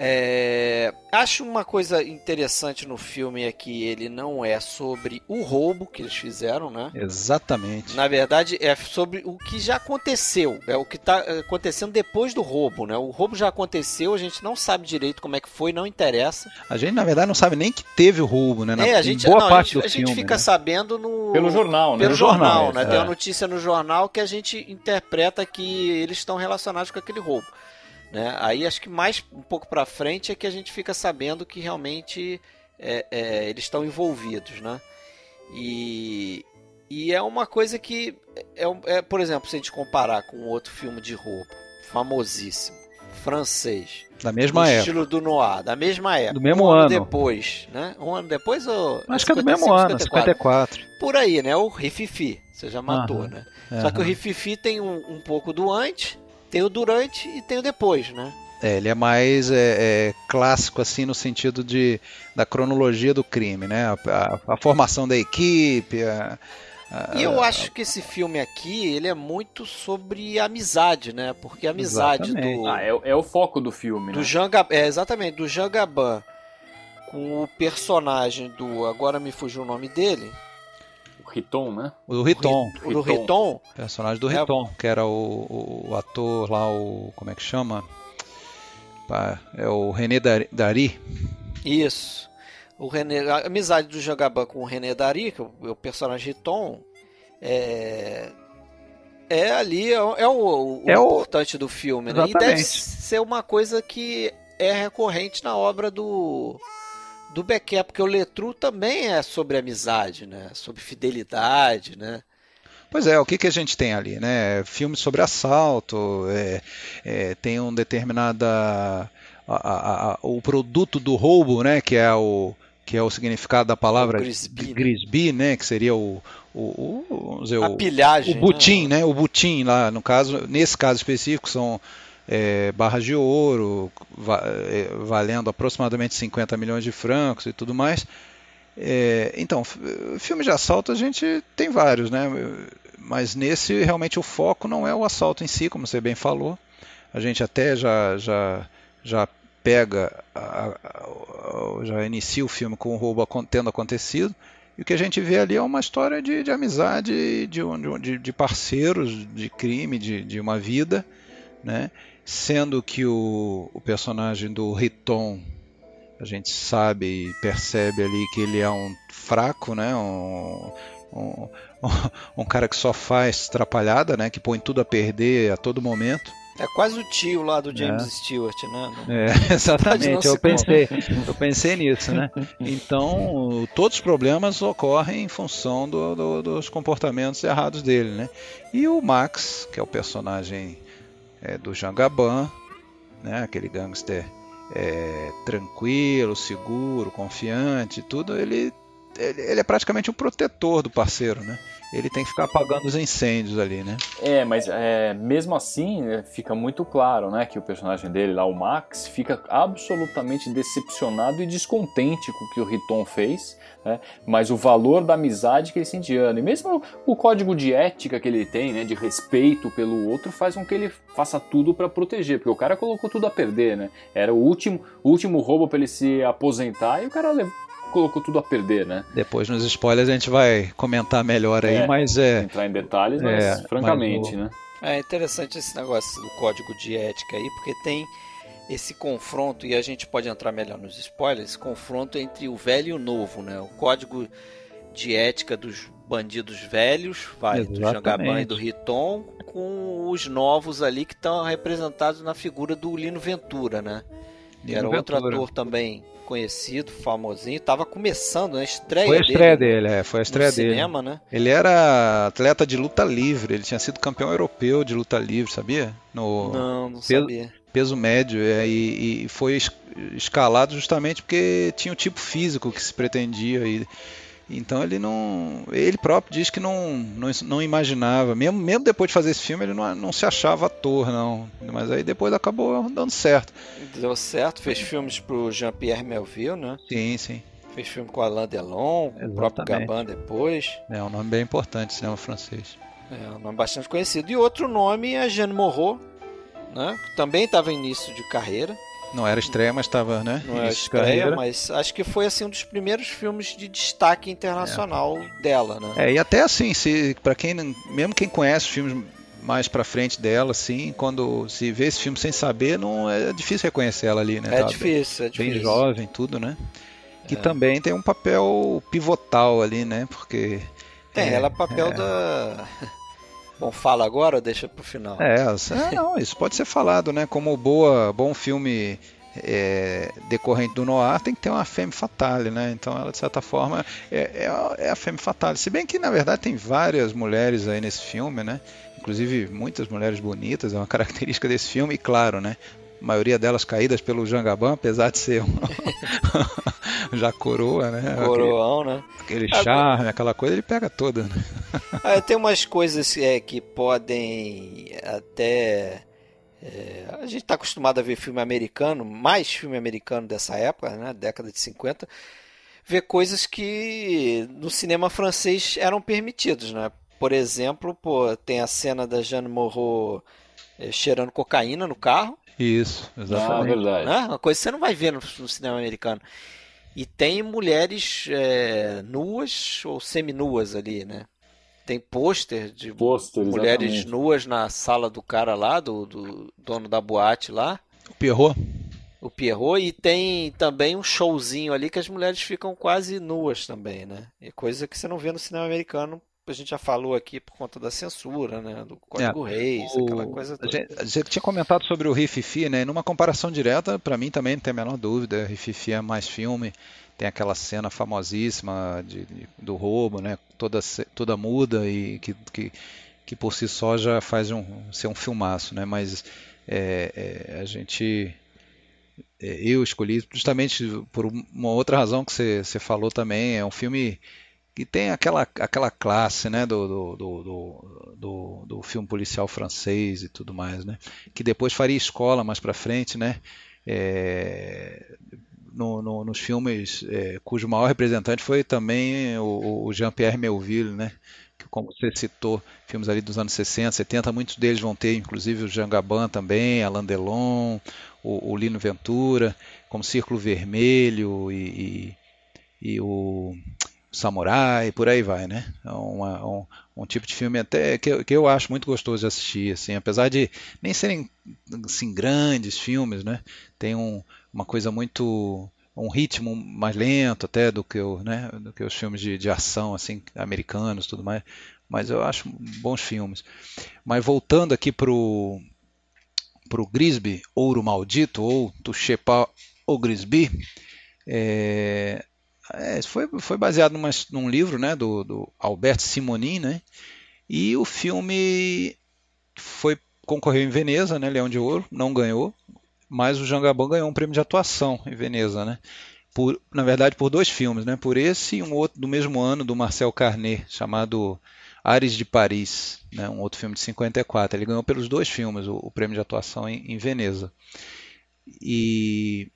É, acho uma coisa interessante no filme é que ele não é sobre o roubo que eles fizeram, né? Exatamente. Na verdade, é sobre o que já aconteceu. É o que está acontecendo depois do roubo, né? O roubo já aconteceu, a gente não sabe direito como é que foi, não interessa. A gente, na verdade, não sabe nem que teve o roubo, né? Na, é, a gente, boa não, parte a gente, do a filme, gente fica né? sabendo no... Pelo jornal, né? Pelo jornal, jornal né? É. Tem uma notícia no jornal que a gente interpreta que eles estão relacionados com aquele roubo. Né? Aí acho que mais um pouco para frente é que a gente fica sabendo que realmente é, é, eles estão envolvidos, né? E, e é uma coisa que é, é, por exemplo, se a gente comparar com outro filme de roubo famosíssimo, francês, da mesma do época, estilo do noir, da mesma época, do mesmo um ano, ano depois, né? Um ano depois ou acho que é do mesmo ano, 54. 54. Por aí, né? O Rififi, você já matou, né? Só que o Rififi tem um, um pouco do antes tem o durante e tem o depois, né? É, ele é mais é, é, clássico assim no sentido de da cronologia do crime, né? A, a, a formação da equipe. A, e eu acho que esse filme aqui ele é muito sobre amizade, né? Porque a amizade exatamente. do ah, é, é, o foco do filme, do né? Jean, é exatamente do Jean Gabin com o personagem do agora me fugiu o nome dele Riton, né? O do Riton. O, do Riton. Personagem do Riton, é... que era o, o, ator lá, o. Como é que chama? É o René Dari. Isso. O René, a amizade do Jagaban com o René Dari, que é o, o personagem Riton, é, é ali, é, o, é o, É o- importante do filme, né? E Exatamente. deve ser uma coisa que é recorrente na obra do do Becker, porque o Letru também é sobre amizade, né? Sobre fidelidade, né? Pois é, o que, que a gente tem ali, né? Filmes sobre assalto, é, é, tem um determinada a- a- a- o produto do roubo, né? Que é o que é o significado da palavra Grisby, né? Né? Que seria o, o, o- dizer, A o, pilhagem. o butim, né? né? O butim lá, no caso, nesse caso específico são é, barras de ouro, va- é, valendo aproximadamente 50 milhões de francos e tudo mais. É, então, f- filmes de assalto a gente tem vários, né? Mas nesse realmente o foco não é o assalto em si, como você bem falou. A gente até já já já pega, a- a- já inicia o filme com o roubo tendo acontecido. E o que a gente vê ali é uma história de, de amizade, de, de, de parceiros, de crime, de, de uma vida, né? Sendo que o, o personagem do Riton, a gente sabe e percebe ali que ele é um fraco, né? Um, um, um cara que só faz atrapalhada, né? Que põe tudo a perder a todo momento. É quase o tio lá do James Stewart, né? É, exatamente, eu pensei, eu pensei nisso, né? Então, todos os problemas ocorrem em função do- do- dos comportamentos errados dele, né? E o Max, que é o personagem é, do Jean Gabin, né? Aquele gangster é, tranquilo, seguro, confiante, tudo, ele, ele, é praticamente um protetor do parceiro, né? Ele tem que ficar apagando os incêndios ali, né? É, mas é, mesmo assim é, fica muito claro, né, que o personagem dele lá, o Max, fica absolutamente decepcionado e descontente com o que o Riton fez, né, mas o valor da amizade que ele sente ano, e mesmo o código de ética que ele tem, né, de respeito pelo outro, faz com que ele faça tudo para proteger, porque o cara colocou tudo a perder, né, era o último, último roubo para ele se aposentar e o cara lev- colocou tudo a perder, né, Depois nos spoilers a gente vai comentar melhor aí, É. mas é. entrar em detalhes, mas É, francamente, mas o- né. É interessante esse negócio do código de ética aí, porque tem esse confronto, e a gente pode entrar melhor nos spoilers, esse confronto entre o velho e o novo, né? O código de ética dos bandidos velhos, vai, do Exatamente. Jangaban e do Riton, com os novos ali que estão representados na figura do Lino Ventura, né? Que Lino era outro Ventura. ator também conhecido, famosinho, tava começando, né? Estreia Foi a estreia dele dele, é, foi a no estreia dele. cinema, né? Ele era atleta de luta livre, ele tinha sido campeão europeu de luta livre, sabia? No Não, não Pelo- sabia. peso médio, é, e, e foi es- escalado justamente porque tinha o tipo físico que se pretendia. E, então ele não. Ele próprio diz que não, não, não imaginava, mesmo, mesmo depois de fazer esse filme, ele não, não se achava ator, não. Mas aí depois acabou dando certo. Deu certo, fez filmes pro Jean-Pierre Melville, né? Sim, sim. Fez filme com Alain Delon, o próprio Exatamente. Gabin depois. É um nome bem importante, cinema francês. É um nome bastante conhecido. E outro nome é Jeanne Moreau, né? Que também estava em início de carreira. Não era estreia, mas estava, né? Não é de estreia, carreira. mas acho que foi assim um dos primeiros filmes de destaque internacional dela, né? É, e até assim, se para quem mesmo quem conhece os filmes mais pra frente dela, assim, quando se vê esse filme sem saber, não é difícil reconhecer ela ali, né? É Tá difícil, é Bem difícil. jovem, tudo, né? Que É. também tem um papel pivotal ali, né? Porque Tem, É, ela é papel é. da. Bom, fala agora ou deixa pro final? é, é, não, isso pode ser falado, né? Como boa, bom filme é, decorrente do noir, tem que ter uma femme fatale, né? Então ela de certa forma é, é, é a femme fatale. Se bem que na verdade tem várias mulheres aí nesse filme, né? Inclusive muitas mulheres bonitas, é uma característica desse filme, e claro, né? A maioria delas caídas pelo Jangaban, apesar de ser um já coroa, né? Coroão, né? Aquele Agora- charme, aquela coisa, ele pega toda, né? Ah, tem umas coisas é, que podem até. é, a gente está acostumado a ver filme americano, mais filme americano dessa época, né? Década de 50, ver coisas que no cinema francês eram permitidos, né? Por exemplo, pô, tem a cena da Jeanne Moreau é, cheirando cocaína no carro, Isso, Ah, exatamente. verdade. né? Uma coisa que você não vai ver no, no cinema americano. E tem mulheres é, nuas ou seminuas ali, né? Tem pôster de Pôster, mulheres exatamente. nuas na sala do cara lá, do, do dono da boate lá, O Pierrot, o Pierrot, e tem também um showzinho ali que as mulheres ficam quase nuas também, né? É coisa que você não vê no cinema americano a gente já falou aqui por conta da censura, né? Do Código é, Reis, o... aquela coisa toda. A gente tinha comentado sobre o Rififi, né? Numa comparação direta, para mim também não tem a menor dúvida, Rififi é mais filme, tem aquela cena famosíssima de, de, do roubo, né? Toda, toda muda e que, que, que por si só já faz um, ser um filmaço, né? Mas é, é, a gente é, eu escolhi justamente por uma outra razão que você, você falou também. É um filme que tem aquela, aquela classe né, do, do, do, do, filme policial francês e tudo mais, né? Que depois faria escola mais para frente, né? É, no, no, nos filmes é, cujo maior representante foi também o, o Jean-Pierre Melville, né? Que, como você citou, filmes ali dos anos 60, 70, muitos deles vão ter, inclusive o Jean Gabin também, Alain Delon, o, o Lino Ventura, como Círculo Vermelho e, e, e o Samurai, por aí vai, né? É uma, um, um, tipo de filme até que, que, eu acho muito gostoso de assistir, assim, apesar de nem serem assim, grandes filmes, né? Tem um, uma coisa muito um ritmo mais lento até do que, o, né, do que os filmes de, de ação assim americanos tudo mais mas eu acho bons filmes mas voltando aqui pro para o Grisby, Ouro Maldito, ou Tuxepa ou Grisby, é, é, foi, foi baseado numa, num livro né, do, do Alberto Simonin, né, e o filme foi concorreu em Veneza, né, Leão de Ouro, não ganhou, mas o Jangaban ganhou um prêmio de atuação em Veneza, né, por, na verdade por dois filmes, né, por esse e um outro do mesmo ano do Marcel Carnet, chamado Ares de Paris, né, um outro filme de 54. Ele ganhou pelos dois filmes o, o prêmio de atuação em, em, Veneza. E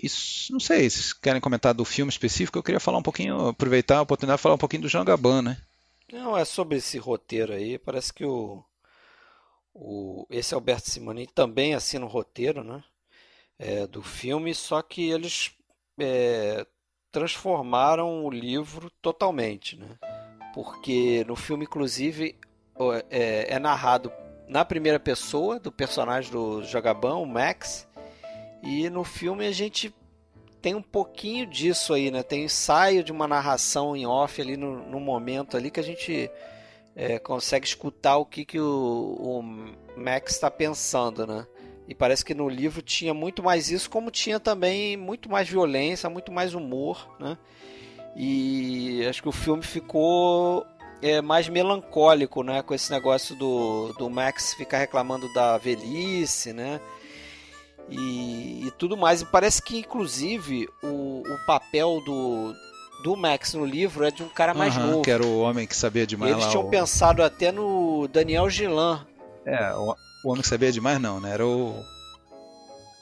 isso, não sei, se querem comentar do filme específico, eu queria falar um pouquinho, aproveitar a oportunidade de falar um pouquinho do Jean Gabin, né? Não, é sobre esse roteiro aí, parece que o, o esse Alberto Simoni também assina o roteiro, né? É, do filme, só que eles é, transformaram o livro totalmente, né? porque no filme, inclusive, é, é narrado na primeira pessoa do personagem do Jogabão, o Max, e no filme a gente tem um pouquinho disso aí, né? Tem ensaio de uma narração em off ali no, no momento ali que a gente é, consegue escutar o que, que o, o Max está pensando, né? E parece que no livro tinha muito mais isso, como tinha também muito mais violência, muito mais humor, né? E acho que o filme ficou é, mais melancólico, né? Com esse negócio do, do Max ficar reclamando da velhice, né? E, e tudo mais. E parece que, inclusive, o, o papel do, do Max no livro é de um cara mais uhum, novo. Que era o homem que sabia demais. Eles lá, tinham o... pensado até no Daniel Gilan. É, o, o homem que sabia demais não, né? Era o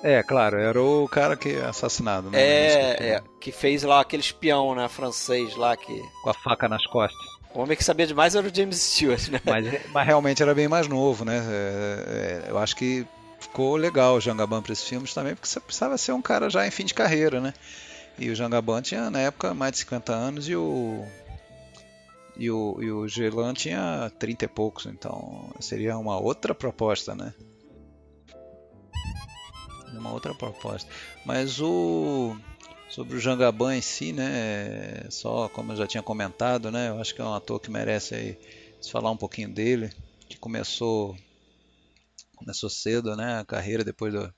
é, claro, era o cara que é assassinado, né? É, é, que fez lá aquele espião, né, francês lá que... Com a faca nas costas. O homem que sabia demais era o James Stewart, né? Mas, mas realmente era bem mais novo, né? É, é, eu acho que ficou legal o Jangaban para esses filmes também, porque você precisava ser um cara já em fim de carreira, né? E o Jangaban tinha, na época, mais de 50 anos e o... E o, e o Gelan tinha 30 e poucos, então seria uma outra proposta, né? uma outra proposta. Mas o sobre o Jangaban em si, né, só como eu já tinha comentado, né, eu acho que é um ator que merece aí se falar um pouquinho dele, que começou começou cedo, né, a carreira depois do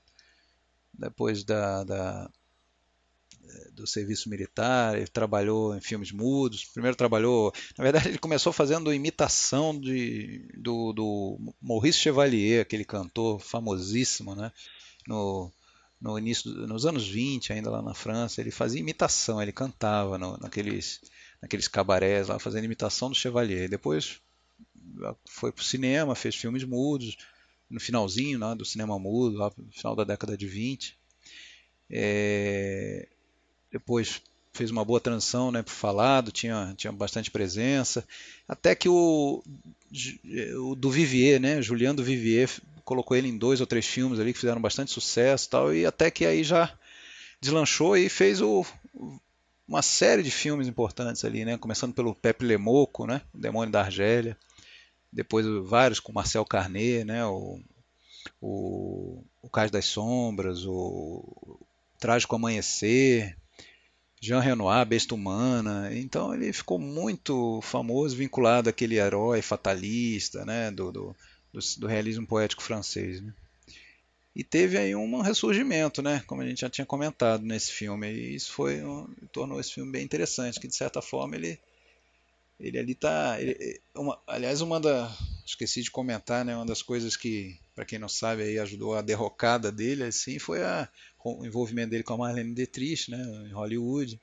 depois da, da do serviço militar, ele trabalhou em filmes mudos. Primeiro trabalhou, na verdade, ele começou fazendo imitação de, do, do Maurice Chevalier, aquele cantor famosíssimo, né? no, no início, nos anos 20, ainda lá na França, ele fazia imitação, ele cantava no, naqueles, naqueles cabarés lá, fazendo imitação do Chevalier. Depois foi para o cinema, fez filmes mudos, no finalzinho né, do cinema mudo, lá no final da década de 20. É, depois fez uma boa transição né, para o falado, tinha, tinha bastante presença. Até que o, o do Vivier, né, do Vivier, colocou ele em dois ou três filmes ali que fizeram bastante sucesso e tal, e até que aí já deslanchou e fez o, uma série de filmes importantes ali, né? Começando pelo Pepe Lemoco, né? O Demônio da Argélia. Depois vários com Marcel Carnet, né? O, o, o Cais das Sombras, o Trágico Amanhecer. Jean Renoir, Besta Humana. Então ele ficou muito famoso, vinculado àquele herói fatalista, né, do, do, do, do realismo poético francês. Né? E teve aí um ressurgimento, né, como a gente já tinha comentado nesse filme. E isso foi tornou esse filme bem interessante, que de certa forma ele ele ali tá, ele, uma, aliás, uma da esqueci de comentar, né, uma das coisas que para quem não sabe aí ajudou a derrocada dele assim foi a o envolvimento dele com a Marlene Dietrich, né, em Hollywood.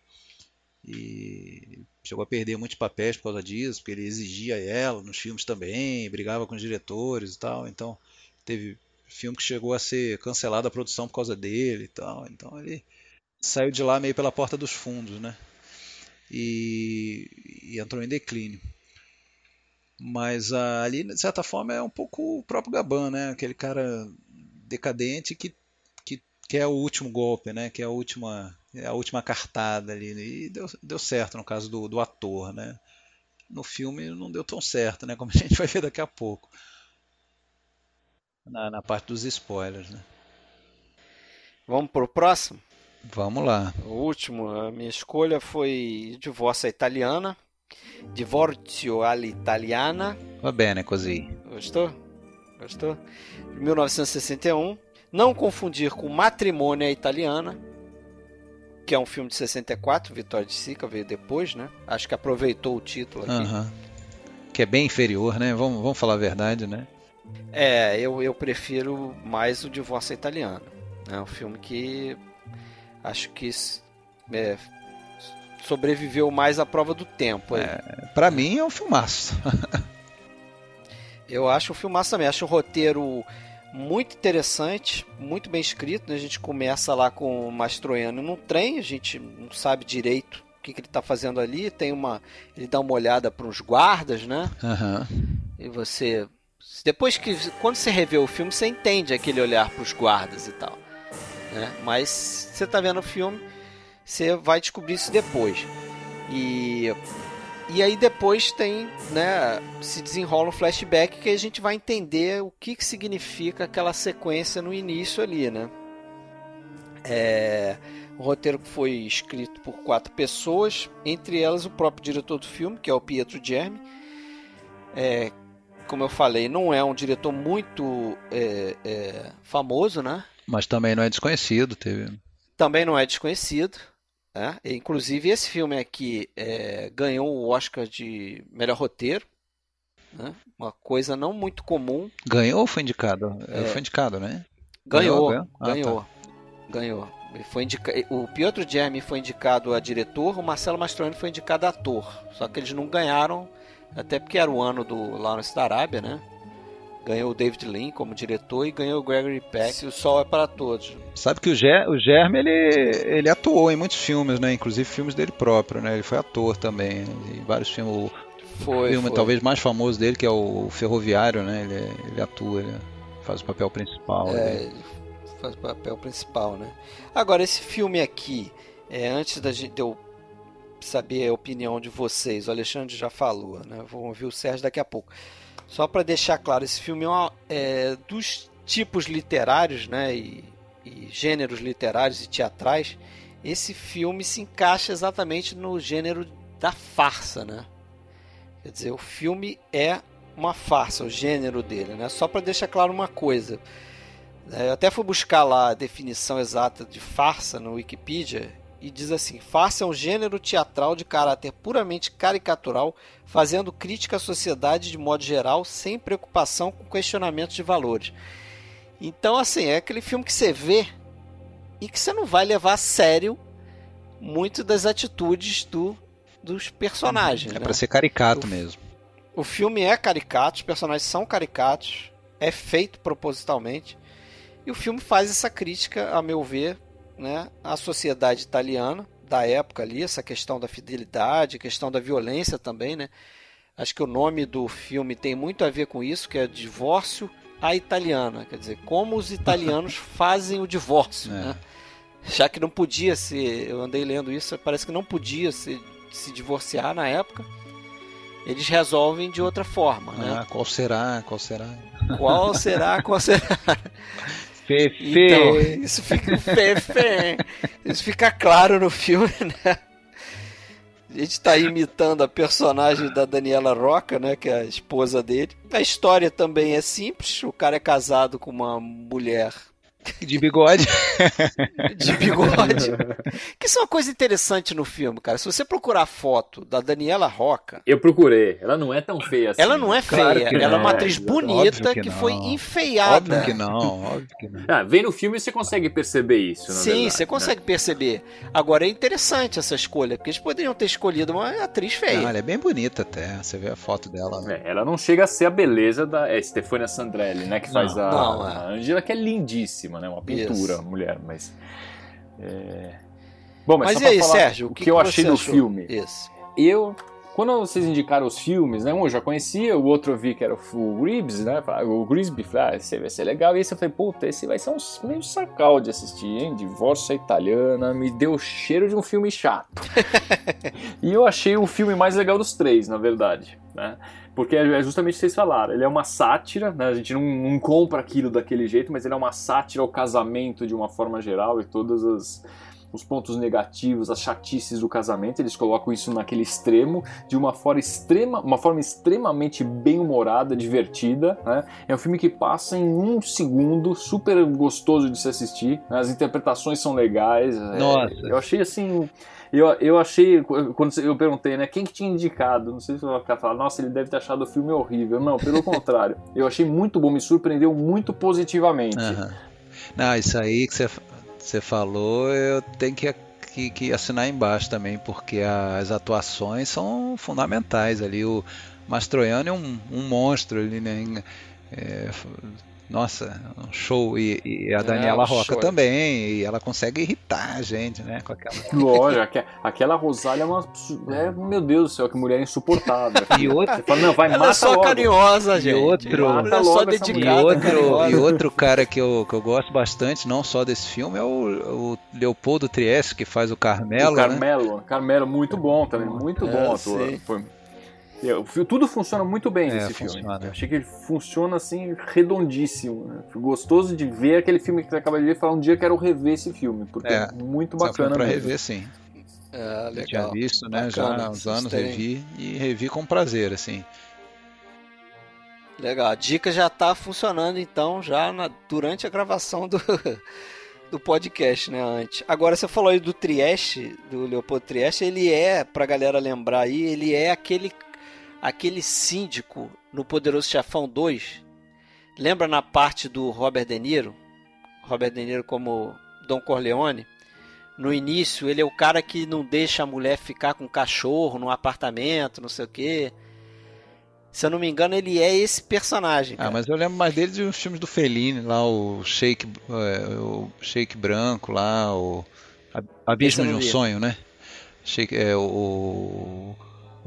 E chegou a perder muitos papéis por causa disso, porque ele exigia ela nos filmes também, brigava com os diretores e tal. Então, teve filme que chegou a ser cancelado a produção por causa dele e tal. Então, ele saiu de lá meio pela porta dos fundos, né? E, e entrou em declínio. Mas ali, de certa forma, é um pouco o próprio Gaban, né? Aquele cara decadente que que é o último golpe, né? Que é a última, é a última cartada ali. E deu, deu certo no caso do, do ator, né? No filme não deu tão certo, né? Como a gente vai ver daqui a pouco. Na, na parte dos spoilers, né? Vamos pro próximo? Vamos lá. O último, a minha escolha foi Divórcio Italiana. Divorzio all'Italiana. Va bene così. Gostou? Gostou? 1961. Não confundir com Matrimônia Italiana, que é um filme de 64, Vitória de Sica veio depois, né? Acho que aproveitou o título aqui. Uhum. Que é bem inferior, né? Vamos, vamos falar a verdade, né? É, eu, eu prefiro mais o Divórcio Italiano. É um filme que acho que é, sobreviveu mais à prova do tempo. É, para mim é um filmaço. eu acho um filmaço também. Acho o roteiro muito interessante, muito bem escrito. Né? A gente começa lá com o Mastroianni num trem, a gente não sabe direito o que, que ele está fazendo ali. Tem uma, ele dá uma olhada para os guardas, né? Uhum. E você, depois que quando você revê o filme, você entende aquele olhar para os guardas e tal. Né? Mas você está vendo o filme, você vai descobrir isso depois. E e aí depois tem, né, se desenrola um flashback que a gente vai entender o que, que significa aquela sequência no início ali, né? É, o roteiro foi escrito por quatro pessoas, entre elas o próprio diretor do filme, que é o Pietro Germi. É, como eu falei, não é um diretor muito é, é, famoso, né? Mas também não é desconhecido, teve. Também não é desconhecido. É, inclusive, esse filme aqui é, ganhou o Oscar de melhor roteiro. Né? Uma coisa não muito comum. Ganhou ou foi indicado? É, foi indicado, né? Ganhou, ganhou. Ganhou. Ah, tá. ganhou. Foi indica... O Pietro Germi foi indicado a diretor, o Marcelo Mastroianni foi indicado a ator. Só que eles não ganharam, até porque era o ano do Lawrence da Arábia, né? Ganhou o David Lean como diretor e ganhou o Gregory Peck. O Sol é para Todos. Sabe que o, Ger o Germe ele, ele atuou em muitos filmes, né? Inclusive filmes dele próprio, né? Ele foi ator também em vários filmes. O foi, filme foi. talvez mais famoso dele que é o Ferroviário, né? Ele, ele atua, ele faz o papel principal. É, ele faz o papel principal, né? Agora esse filme aqui, é, antes da gente de eu saber a opinião de vocês, o Alexandre já falou, né? Vou ouvir o Sérgio daqui a pouco. Só para deixar claro, esse filme é, uma, é, dos tipos literários, né, e, e, gêneros literários e teatrais. Esse filme se encaixa exatamente no gênero da farsa, né? Quer dizer, o filme é uma farsa, o gênero dele, né? Só para deixar claro uma coisa. Né, eu até fui buscar lá a definição exata de farsa no Wikipedia e diz assim: farsa é um gênero teatral de caráter puramente caricatural, fazendo crítica à sociedade de modo geral, sem preocupação com questionamentos de valores. Então, assim, é aquele filme que você vê e que você não vai levar a sério muito das atitudes do, dos personagens. É né? para ser caricato o, mesmo. O filme é caricato, os personagens são caricatos, é feito propositalmente. E o filme faz essa crítica, a meu ver, né, a sociedade italiana da época ali, essa questão da fidelidade, questão da violência também, né? Acho que o nome do filme tem muito a ver com isso, que é Divórcio à Italiana, quer dizer, como os italianos fazem o divórcio, é. né? Já que não podia ser, eu andei lendo isso, parece que não podia se, se divorciar na época. Eles resolvem de outra forma, né? Ah, qual será? Qual será? Qual será? Qual será? Fefe. Então, isso fica fefe. Isso fica claro no filme, né? A gente tá imitando a personagem da Daniela Roca, né? Que é a esposa dele. A história também é simples. O cara é casado com uma mulher de bigode. de bigode. que isso é uma coisa interessante no filme, cara. Se você procurar foto da Daniela Roca. Eu procurei. Ela não é tão feia assim. Ela não é feia. Claro ela não. é uma atriz bonita que, que foi enfeiada. Óbvio que não, óbvio que não. Ah, vem no filme e você consegue perceber isso. Sim, verdade, você consegue né? perceber. Agora é interessante essa escolha, porque eles poderiam ter escolhido uma atriz feia. Não, ela é bem bonita até. Você vê a foto dela. É, ela não chega a ser a beleza da é, Stefania Sandrelli, né? Que faz não, a, não, é. a Angela, que é lindíssima, né? Uma pintura, Isso. mulher, mas. É... Bom, mas, mas e aí, Sérgio? O que, que eu achei do filme? Isso. Eu quando vocês indicaram os filmes, né? Um eu já conhecia, o outro eu vi que era o Gribbs, né? O Grisby, falei, ah, esse vai ser legal. E esse eu falei, puta, esse vai ser um meio sacal de assistir, hein? Divórcio italiana, me deu cheiro de um filme chato. e eu achei o filme mais legal dos três, na verdade, né? Porque é justamente o que vocês falaram. Ele é uma sátira, né? A gente não, não, compra aquilo daquele jeito, mas ele é uma sátira ao casamento de uma forma geral e todas as os pontos negativos, as chatices do casamento, eles colocam isso naquele extremo, de uma forma extrema, uma forma extremamente bem humorada, divertida. Né? É um filme que passa em um segundo, super gostoso de se assistir. Né? As interpretações são legais. É, Nossa. É, eu achei assim. Eu, eu achei, quando eu perguntei, né, quem que tinha indicado? Não sei se vai ficar falando, nossa, ele deve ter achado o filme horrível. Não, pelo contrário. Eu achei muito bom, me surpreendeu muito positivamente. Uhum. Não, isso aí que você você falou, eu tenho que, que, que, assinar embaixo também, porque as atuações são fundamentais ali. O Mastroianni é um, um monstro ali, né? É, nossa, um show. E, e a é, Daniela é, Roca show. também. E ela consegue irritar a gente, né? Com aquela... Lógico, aquela Rosália é uma. É, meu Deus do céu, que mulher insuportável. E outra. Fala, não, vai, ela é só logo. carinhosa, gente. E outro, ela é só dedicada. E outro, e outro cara que eu, que eu gosto bastante, não só desse filme, é o, o Leopoldo Trieste, que faz o Carmelo. O né? Carmelo, né? Carmelo, muito bom também, muito bom ator. Foi tudo funciona muito bem é, nesse filme. Eu achei que ele funciona assim, redondíssimo. Né? Gostoso de ver aquele filme que você acaba de ver e falar um dia quero rever esse filme, porque é, é muito bacana. Pra mesmo. rever, sim. É, legal. Eu tinha visto, né? Bacana, já há uns anos terem... revi e revi com prazer, assim. Legal, a dica já está funcionando então já na, durante a gravação do, do podcast, né, antes. Agora você falou aí do Trieste, do Leopoldo Trieste, ele é, pra galera lembrar aí, ele é aquele aquele síndico no Poderoso Chefão 2. Lembra na parte do Robert De Niro? Robert De Niro como Don Corleone. No início, ele é o cara que não deixa a mulher ficar com o cachorro no apartamento, não sei o quê. Se eu não me engano, ele é esse personagem. Ah, cara. Ah, mas eu lembro mais dele de uns filmes do Fellini, lá o Shake, é, o Shake Branco, lá o Abismo de um Sonho, né? Shake, é, o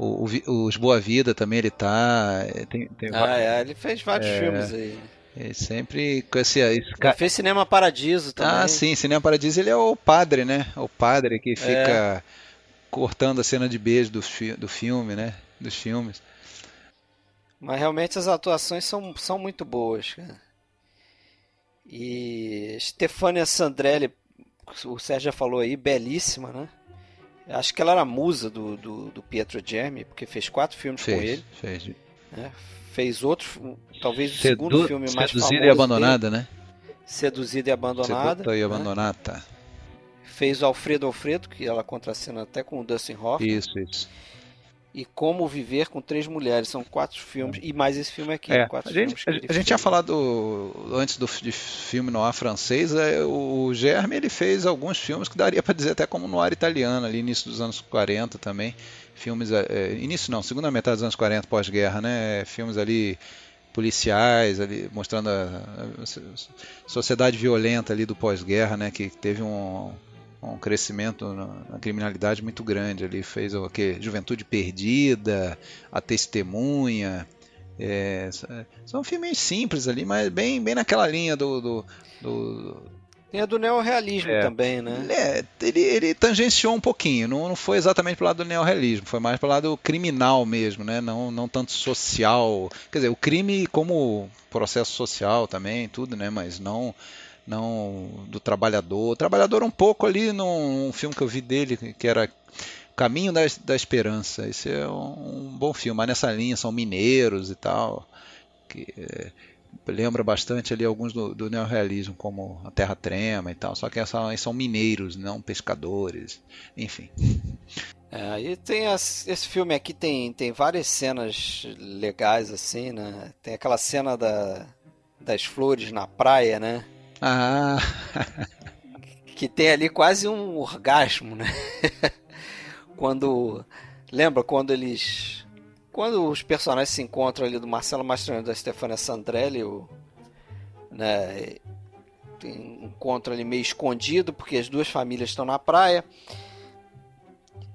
o, o, os Boa Vida também ele tá. É, tem, tem ah, é, ele fez vários é, filmes aí. Ele sempre com esse, esse fez Cinema Paradiso também. Ah, sim, Cinema Paradiso ele é o padre, né? O padre que fica é. cortando a cena de beijo do, do filme, né? Dos filmes. Mas realmente as atuações são, são muito boas, cara. E Stefania Sandrelli, o Sérgio já falou aí, belíssima, né? Acho que ela era musa do, do, do Pietro Germi, porque fez quatro filmes fez, com ele. Fez. Né? Fez outro, talvez o Sedu segundo filme mais famoso. Seduzida e Abandonada, dele. né? Seduzida e Abandonada. Seduzida e né? Abandonada. Né? Fez o Alfredo Alfredo, que ela contracena até com o Dustin Hoffman. Isso, isso e Como Viver com Três Mulheres. São quatro filmes, e mais esse filme aqui. É, quatro a gente, a, gente tinha falado antes do filme noir francês, é, o Germe ele fez alguns filmes que daria para dizer até como noir italiano, ali início dos anos 40 também. Filmes, é, é, início não, segunda metade dos anos 40, pós-guerra, né? Filmes ali policiais, ali mostrando a, a, a sociedade violenta ali do pós-guerra, né? Que teve um um crescimento na, criminalidade muito grande. Ele fez o que? Juventude Perdida, A Testemunha. É, são filmes simples ali, mas bem, bem naquela linha do. do, do tem a do neorrealismo é, também, né? É, ele, ele tangenciou um pouquinho, não, não foi exatamente pro lado do neorrealismo, foi mais pro lado criminal mesmo, né? Não, não tanto social. Quer dizer, o crime como processo social também, tudo, né? Mas não não do trabalhador. O trabalhador um pouco ali num filme que eu vi dele que era Caminho da, da Esperança. Esse é um, bom filme, mas nessa linha são mineiros e tal, que é, lembra bastante ali alguns do, do neorrealismo, como a Terra Trema e tal, só que essa, são mineiros, não pescadores, enfim. É, e tem as, esse filme aqui tem, tem várias cenas legais assim, né? Tem aquela cena da, das flores na praia, né? Ah. que tem ali quase um orgasmo, né? quando lembra quando eles quando os personagens se encontram ali do Marcelo Mastroianni e da Stefania Sandrelli, o, né, tem um encontro ali meio escondido porque as duas famílias estão na praia.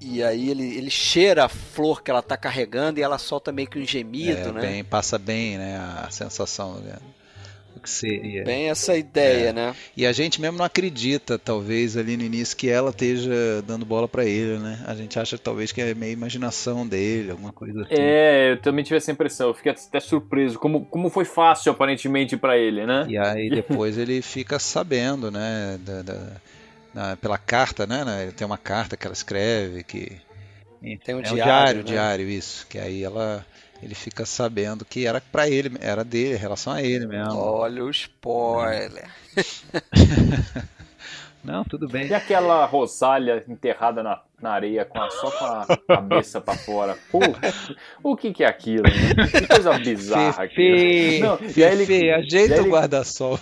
E aí ele, ele cheira a flor que ela está carregando e ela solta meio que um gemido, é, né? Bem, passa bem, né, a sensação né, que seria. Bem essa ideia, É. né? E a gente mesmo não acredita, talvez ali no início que ela esteja dando bola pra ele, né? A gente acha talvez que é meio imaginação dele, alguma coisa assim. É, eu também tive essa impressão. Eu fiquei até surpreso. Como, como foi fácil, aparentemente, pra ele, né? E aí depois ele fica sabendo, né, da, da- na- pela carta, né, né, tem uma carta que ela escreve que Tem um é diário, um diário, né? diário isso, que aí ela ele fica sabendo que era pra ele, era dele, em relação a ele mesmo. Olha o spoiler. Não, tudo bem. E aquela Rosália enterrada na, na areia com a, só com a cabeça pra fora. Pô, o que que é aquilo? Né? Que coisa bizarra aquilo. Fefe, Não, e aí ele- Fefe, ajeita e aí o ele- guarda-sol.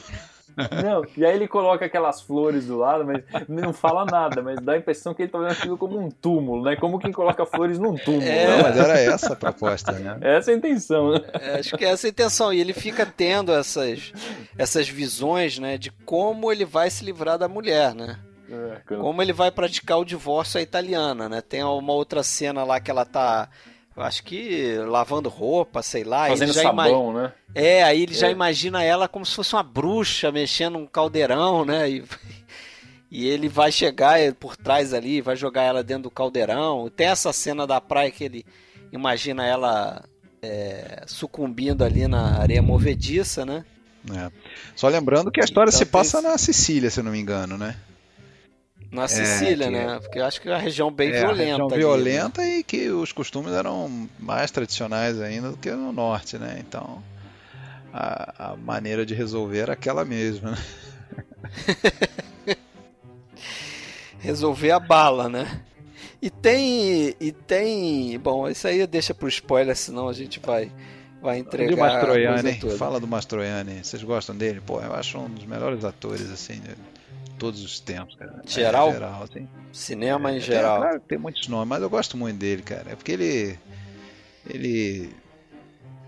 Não, e aí ele coloca aquelas flores do lado, mas não fala nada, mas dá a impressão que ele tá vendo aquilo como um túmulo, né? Como quem coloca flores num túmulo. É. Não, né? mas era essa a proposta, né? Essa é a intenção, né? É, acho que é essa a intenção. E ele fica tendo essas, essas visões, né, de como ele vai se livrar da mulher, né? É, quando- Como ele vai praticar o divórcio à italiana, né? Tem uma outra cena lá que ela tá, acho que lavando roupa, sei lá. Fazendo ele já ima- sabão, né? É, aí ele já É. imagina ela como se fosse uma bruxa mexendo um caldeirão, né? E, e ele vai chegar por trás ali, vai jogar ela dentro do caldeirão. Tem essa cena da praia que ele imagina ela é, sucumbindo ali na areia movediça, né? É. Só lembrando que a história Então se tem passa esse- na Sicília, se eu não me engano, né? Na Sicília, que- né? Porque eu acho que é uma região bem é, violenta. região ali, né? violenta e que os costumes eram mais tradicionais ainda do que no norte, né? Então a, a maneira de resolver era aquela mesma. Né? resolver a bala, né? E tem. E tem. Bom, isso aí deixa pro spoiler, senão a gente vai, vai entregar a Mastroianni, fala do Mastroianni. Vocês gostam dele? Pô, eu acho um dos melhores atores assim de todos os tempos, cara. Geral? É, geral, assim. Cinema em É, geral. Tem, claro tem muitos nomes, mas eu gosto muito dele, cara. É porque ele. Ele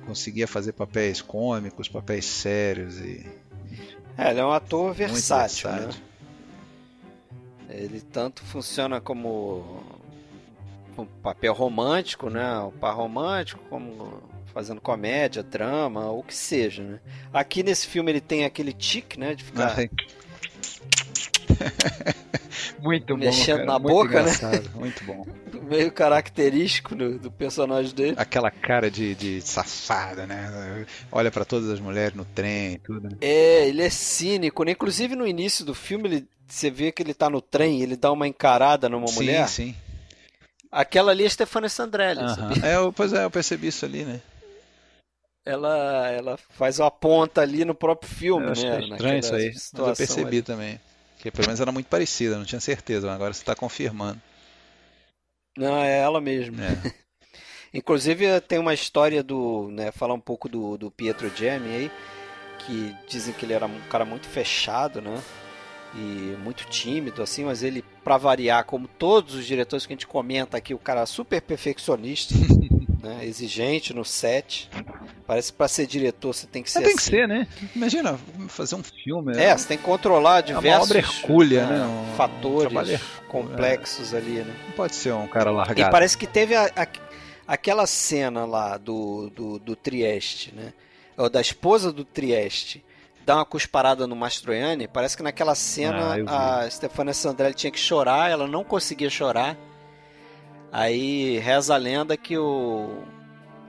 conseguia fazer papéis cômicos, papéis sérios e. É, ele é um ator muito versátil, né? versátil. Ele tanto funciona como um papel romântico, né? Um par romântico, como fazendo comédia, drama, ou o que seja, né? Aqui nesse filme ele tem aquele tique, né? De ficar Ai. muito bom. Mexendo cara, na muito boca, né? Muito bom. meio característico do, do personagem dele. Aquela cara de, de safada, né? Olha pra todas as mulheres no trem e tudo. né? É, ele é cínico, né? Inclusive no início do filme, ele, você vê que ele tá no trem, ele dá uma encarada numa sim, mulher. sim. Aquela ali é a Stefania Sandrelli, Aham. sabia? É, eu- pois é, eu percebi isso ali, né? Ela, ela faz uma ponta ali no próprio filme, Eu né? estranho Naquela isso aí. Mas eu percebi ali. também. Que pelo menos era muito parecida, não tinha certeza, mas agora você está confirmando. Não, é ela mesmo. É. Inclusive tem uma história do, né, falar um pouco do, do Pietro Gemmi aí, que dizem que ele era um cara muito fechado, né? E muito tímido, assim, mas ele, pra variar, como todos os diretores que a gente comenta aqui, o cara é super perfeccionista, né? Exigente no set. Parece que pra ser diretor você tem que ser Mas tem que assim. ser, né? Imagina fazer um filme. né? É, você tem que controlar É uma diversos obra hercúlea, né? Um- um fatores hercúleo, complexos ali, né? Não pode ser um cara E largado. parece que teve a- a- aquela cena lá do, do, do Trieste, né? Ou da esposa do Trieste. Dá uma cusparada no Mastroianni. Parece que naquela cena Ah, a Stefania Sandrelli tinha que chorar, ela não conseguia chorar. Aí reza a lenda que o,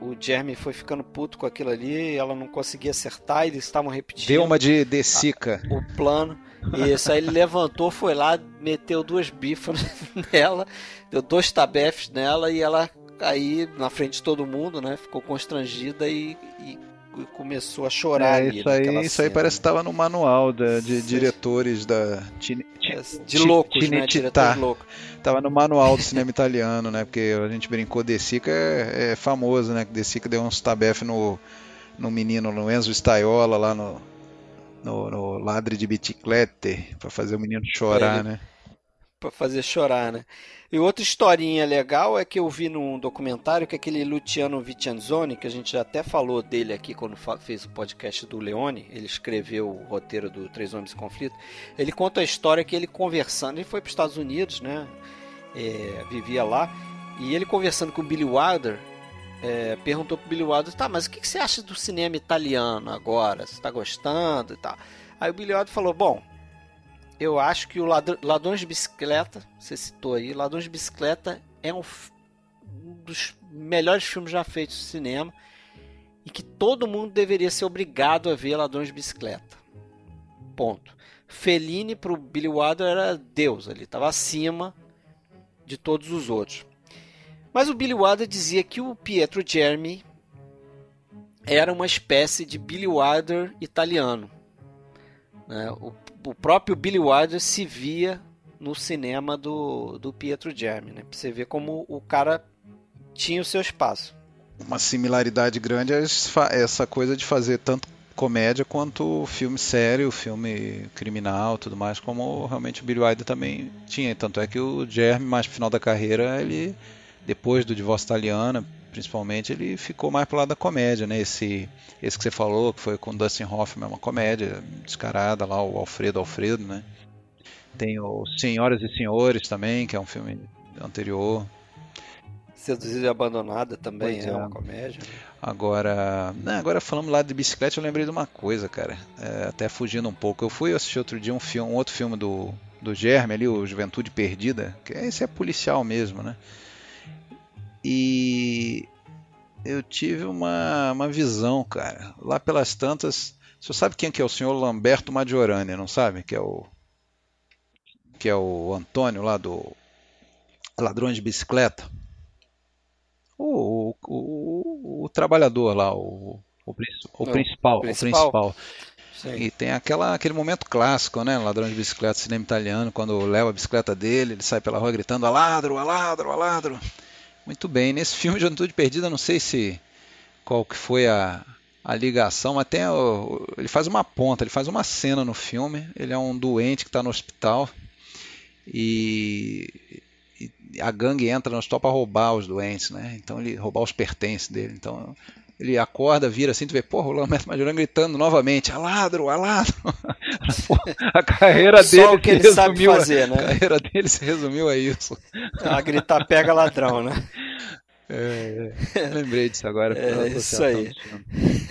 o Jeremy foi ficando puto com aquilo ali, ela não conseguia acertar, eles estavam repetindo. Deu uma de Desica. O plano. Isso, aí ele levantou, foi lá, meteu duas bifas nela, deu dois tabefes nela e ela aí na frente de todo mundo, né? Ficou constrangida e, e começou a chorar. É, isso aí, isso aí parece que estava no manual da, de diretores da Tine, é, de loucos, né? Diretores loucos. Tava no manual do cinema italiano, né? Porque a gente brincou De Sica é, é famoso, né? Que De Sica deu uns tabef no, no menino, no Enzo Staiola lá no, no, no Ladre de Biciclette, para fazer o menino chorar, né? Para fazer chorar, né? E outra historinha legal é que eu vi num documentário que aquele Luciano Vicenzzoni, que a gente já até falou dele aqui quando fez o podcast do Leone, ele escreveu o roteiro do Três Homens em Conflito, ele conta a história que ele conversando, ele foi para os Estados Unidos, né? É, vivia lá, e ele conversando com o Billy Wilder, é, perguntou pro Billy Wilder, tá, mas o que, que você acha do cinema italiano agora? Você está gostando e tal? Aí o Billy Wilder falou, bom, eu acho que o Ladrões de Bicicleta, você citou aí, Ladrões de Bicicleta é um, um dos melhores filmes já feitos no cinema e que todo mundo deveria ser obrigado a ver Ladrões de Bicicleta. Ponto. Fellini pro Billy Wilder era Deus, ele estava acima de todos os outros. Mas o Billy Wilder dizia que o Pietro Germi era uma espécie de Billy Wilder italiano. Né? O o próprio Billy Wilder se via no cinema do, do Pietro Germi, né? Pra você ver como o cara tinha o seu espaço. Uma similaridade grande é essa coisa de fazer tanto comédia quanto filme sério, filme criminal, tudo mais, como realmente o Billy Wilder também tinha. Tanto é que o Jeremy, mais no final da carreira, ele depois do divórcio italiano, principalmente, ele ficou mais pro lado da comédia, né? Esse, esse que você falou, que foi com Dustin Hoffman, é uma comédia descarada lá, o Alfredo Alfredo, né? Tem o Senhoras e Senhores também, que é um filme anterior. Seduzida e Abandonada também é, é, uma comédia. Agora, né, agora falando lá de bicicleta, eu lembrei de uma coisa, cara. É, até fugindo um pouco. Eu fui assistir outro dia um, filme, um outro filme do, do Germe ali, o Juventude Perdida, que esse é policial mesmo, né? E eu tive uma, uma visão, cara. Lá pelas tantas. Você sabe quem que é o senhor Lamberto Maggiorani, não sabe? Que é o. Que é o Antônio lá do Ladrões de Bicicleta. O, o, o, o trabalhador lá, o, o, o principal. O principal. E tem aquela, aquele momento clássico, né? Ladrão de bicicleta, cinema italiano, quando leva a bicicleta dele, ele sai pela rua gritando: aladro, aladro, aladro. Muito bem, nesse filme Juventude Perdida, não sei se qual que foi a, a ligação, mas tem ele faz uma ponta, ele faz uma cena no filme. Ele é um doente que está no hospital e, e, a gangue entra no hospital para roubar os doentes, né? Então ele roubar os pertences dele. Então ele acorda, vira assim, tu vê, porra, o Lamberto Majorano gritando novamente, aladro, aladro. a carreira dele Só o que ele sabe fazer, né? A carreira dele se resumiu a isso. A gritar pega ladrão, né? É, é. lembrei disso agora. É isso aí.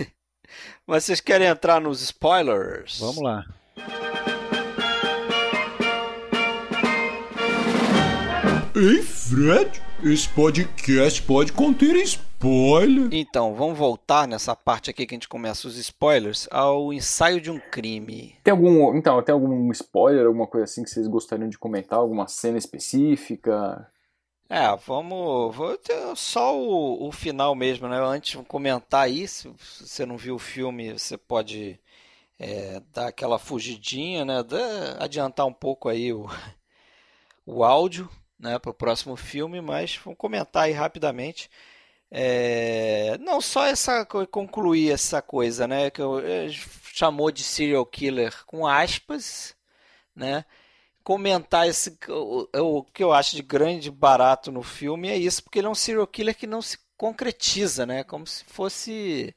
Mas vocês querem entrar nos spoilers? Vamos lá. Ei, Fred, esse podcast pode conter spoiler. Então, vamos voltar nessa parte aqui que a gente começa os spoilers ao ensaio de um crime. Tem algum, então, tem algum spoiler, alguma coisa assim que vocês gostariam de comentar, alguma cena específica? É, vamos. Vou ter só o, o final mesmo, né? Antes de comentar aí, se você não viu o filme, você pode é, dar aquela fugidinha, né? adiantar um pouco aí o, o áudio né, para o próximo filme, mas vamos comentar aí rapidamente. É, não só essa concluir essa coisa, né, que eu, eu, chamou de serial killer com aspas, né? Comentar esse o, o que eu acho de grande barato no filme é isso, porque ele é um serial killer que não se concretiza, né? Como se fosse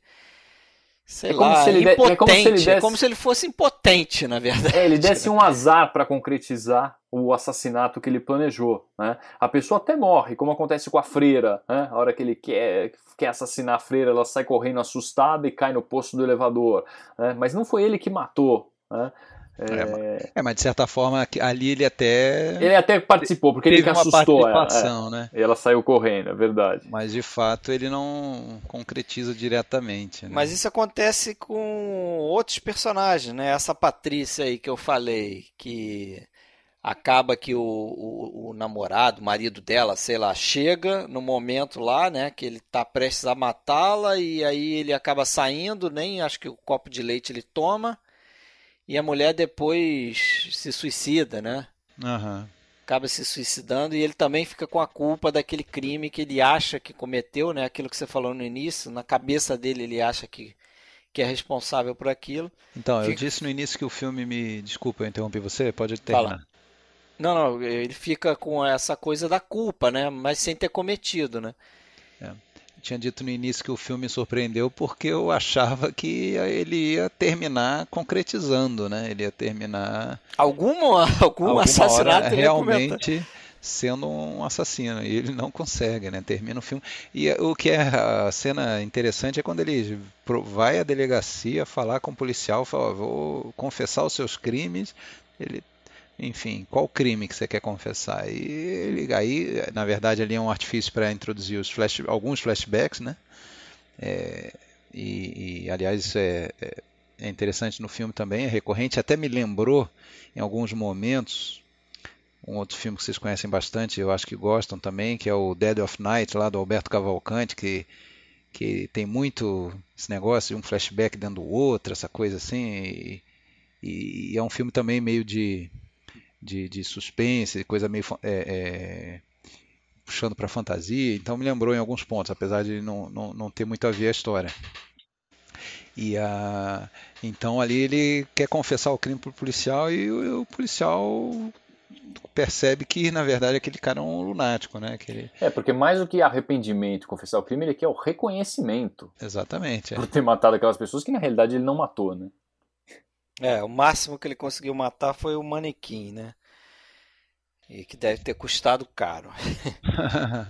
sei é lá, impotente. De, é, como desse... é como se ele fosse impotente, na verdade. É, ele desse um azar para concretizar o assassinato que ele planejou. Né? A pessoa até morre, como acontece com a freira. Né? A hora que ele quer, quer assassinar a freira, ela sai correndo assustada e cai no poço do elevador. Né? Mas não foi ele que matou. Né? É, é, mas de certa forma ali ele até. Ele até participou, porque ele que assustou ela. É, né? E ela saiu correndo, é verdade. Mas de fato ele não concretiza diretamente. Né? Mas isso acontece com outros personagens, né? Essa Patrícia aí que eu falei, que acaba que o, o, o, namorado, o marido dela, sei lá, chega no momento lá, né, que ele tá prestes a matá-la e aí ele acaba saindo, nem acho que o copo de leite ele toma e a mulher depois se suicida, né? Uhum. Acaba se suicidando e ele também fica com a culpa daquele crime que ele acha que cometeu, né? Aquilo que você falou no início, na cabeça dele ele acha que, que é responsável por aquilo. Então, fica... eu disse no início que o filme me. Desculpa, eu interrompi você, pode terminar. Fala. Não, não, ele fica com essa coisa da culpa, né? Mas sem ter cometido, né? É tinha dito no início que o filme me surpreendeu porque eu achava que ele ia terminar concretizando, né? Ele ia terminar algum algum assassinato realmente sendo um assassino e ele não consegue, né? Termina o filme e o que é a cena interessante é quando ele vai à delegacia falar com o policial, fala, vou confessar os seus crimes. Ele enfim, qual crime que você quer confessar? E ele, aí, na verdade, ali é um artifício para introduzir os flash, alguns flashbacks, né? É, e, e, aliás, isso é, é, é, interessante no filme também, é recorrente. Até me lembrou, em alguns momentos, um outro filme que vocês conhecem bastante, eu acho que gostam também, que é o Dead of Night, lá do Alberto Cavalcante, que, que tem muito esse negócio de um flashback dentro do outro, essa coisa assim. E, e é um filme também meio de de, de suspense, coisa meio é, é, puxando para fantasia. Então me lembrou em alguns pontos, apesar de não, não, não ter muito a ver a história. E a, então ali ele quer confessar o crime para o policial e o, o, policial percebe que na verdade aquele cara é um lunático, né? Aquele... É, porque mais do que arrependimento, confessar o crime, ele quer o reconhecimento. Exatamente. É. Por ter matado aquelas pessoas que na realidade ele não matou, né? É, o máximo que ele conseguiu matar foi o manequim, né? E que deve ter custado caro.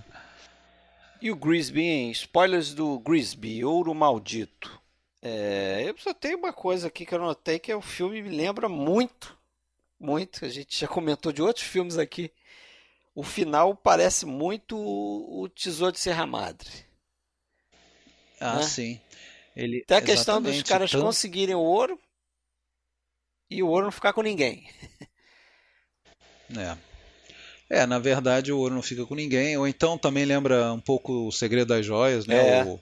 e o Grisby, hein? Spoilers do Grisby, Ouro Maldito. É, eu só tenho uma coisa aqui que eu notei que é o filme me lembra muito, muito. A gente já comentou de outros filmes aqui. O final parece muito o Tesouro de Serra Madre. Ah, né? sim. Ele, Até a questão dos caras então... conseguirem o ouro e o ouro não ficar com ninguém. É. É, na verdade o ouro não fica com ninguém, ou então também lembra um pouco o segredo das joias, né? É. O,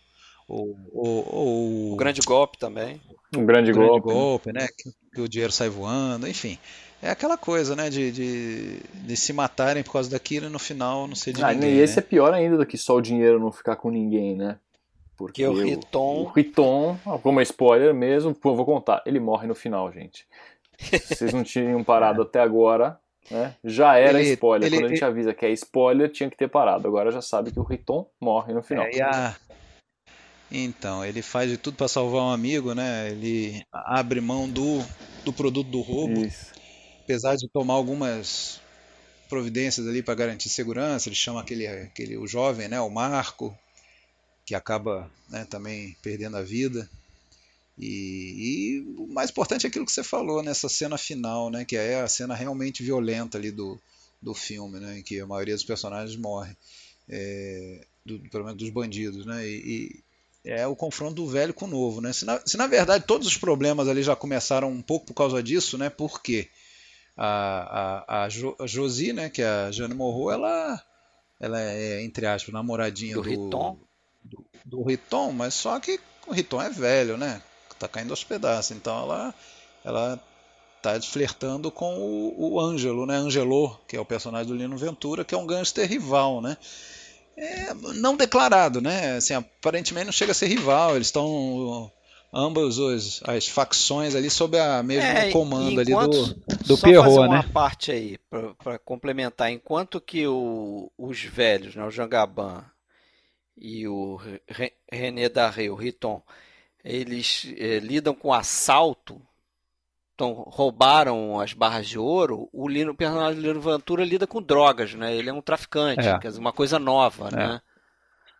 o, o, o, grande golpe também. Um grande, grande golpe. golpe, né? Que, que, o dinheiro sai voando, enfim. É aquela coisa, né? De, de, de se matarem por causa daquilo e no final não ser de ah, ninguém. E esse né? é pior ainda do que só o dinheiro não ficar com ninguém, né? Porque o Riton. O Riton, como é spoiler mesmo, pô, vou contar, ele morre no final, gente. Vocês não tinham parado até agora, né? Já era ele, spoiler. Ele, Quando a gente ele... avisa que é spoiler, tinha que ter parado. Agora já sabe que o Riton morre no final. É, a... Então, ele faz de tudo para salvar um amigo, né? Ele abre mão do, do produto do roubo. Isso. Apesar de tomar algumas providências ali para garantir segurança, ele chama aquele, aquele o jovem, né, o Marco, que acaba né, também perdendo a vida. E, e, o mais importante é aquilo que você falou nessa cena final, né, que é a cena realmente violenta ali do, do filme, né, em que a maioria dos personagens morre, é, do, pelo menos dos bandidos, né, e, e, é o confronto do velho com o novo, né. Se na, se na verdade todos os problemas ali já começaram um pouco por causa disso, né, porque a, a, a, jo, a Josie, né, que é a Jane Morro, ela, ela é entre aspas namoradinha do, do Riton, do, do Riton, mas só que o Riton é velho, né? Tá caindo aos pedaços. Então ela ela tá flertando com o, o Ângelo, né? Angelo, que é o personagem do Lino Ventura, que é um gangster rival, né? É, não declarado, né? Assim, aparentemente não chega a ser rival, eles estão ambas os, as facções ali sob a mesmo é, comando ali do, do só Pierrot, fazer uma né? parte aí para complementar, enquanto que o, os velhos, né, o Jangaban e o René Darré, o Riton, eles é, lidam com assalto, então roubaram as barras de ouro, o, Lino, o personagem Lino Ventura lida com drogas, né? Ele é um traficante, é. quer dizer, uma coisa nova, é. né?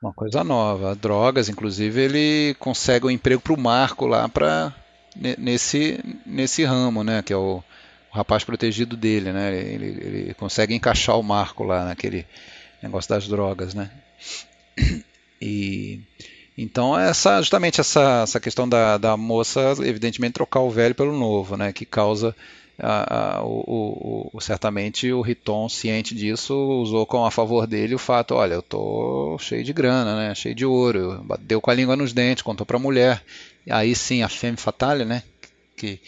Uma coisa nova, drogas, inclusive ele consegue um emprego para o Marco lá para nesse, nesse ramo, né? Que é o, o rapaz protegido dele, né? Ele, ele, consegue encaixar o Marco lá naquele negócio das drogas, né? E então essa justamente essa, essa questão da, da moça evidentemente trocar o velho pelo novo, né? Que causa a, a, o, o, certamente o Riton, ciente disso, usou como a favor dele o fato, olha, eu tô cheio de grana, né, cheio de ouro, deu com a língua nos dentes, contou para a mulher, aí sim a femme fatale, né, que,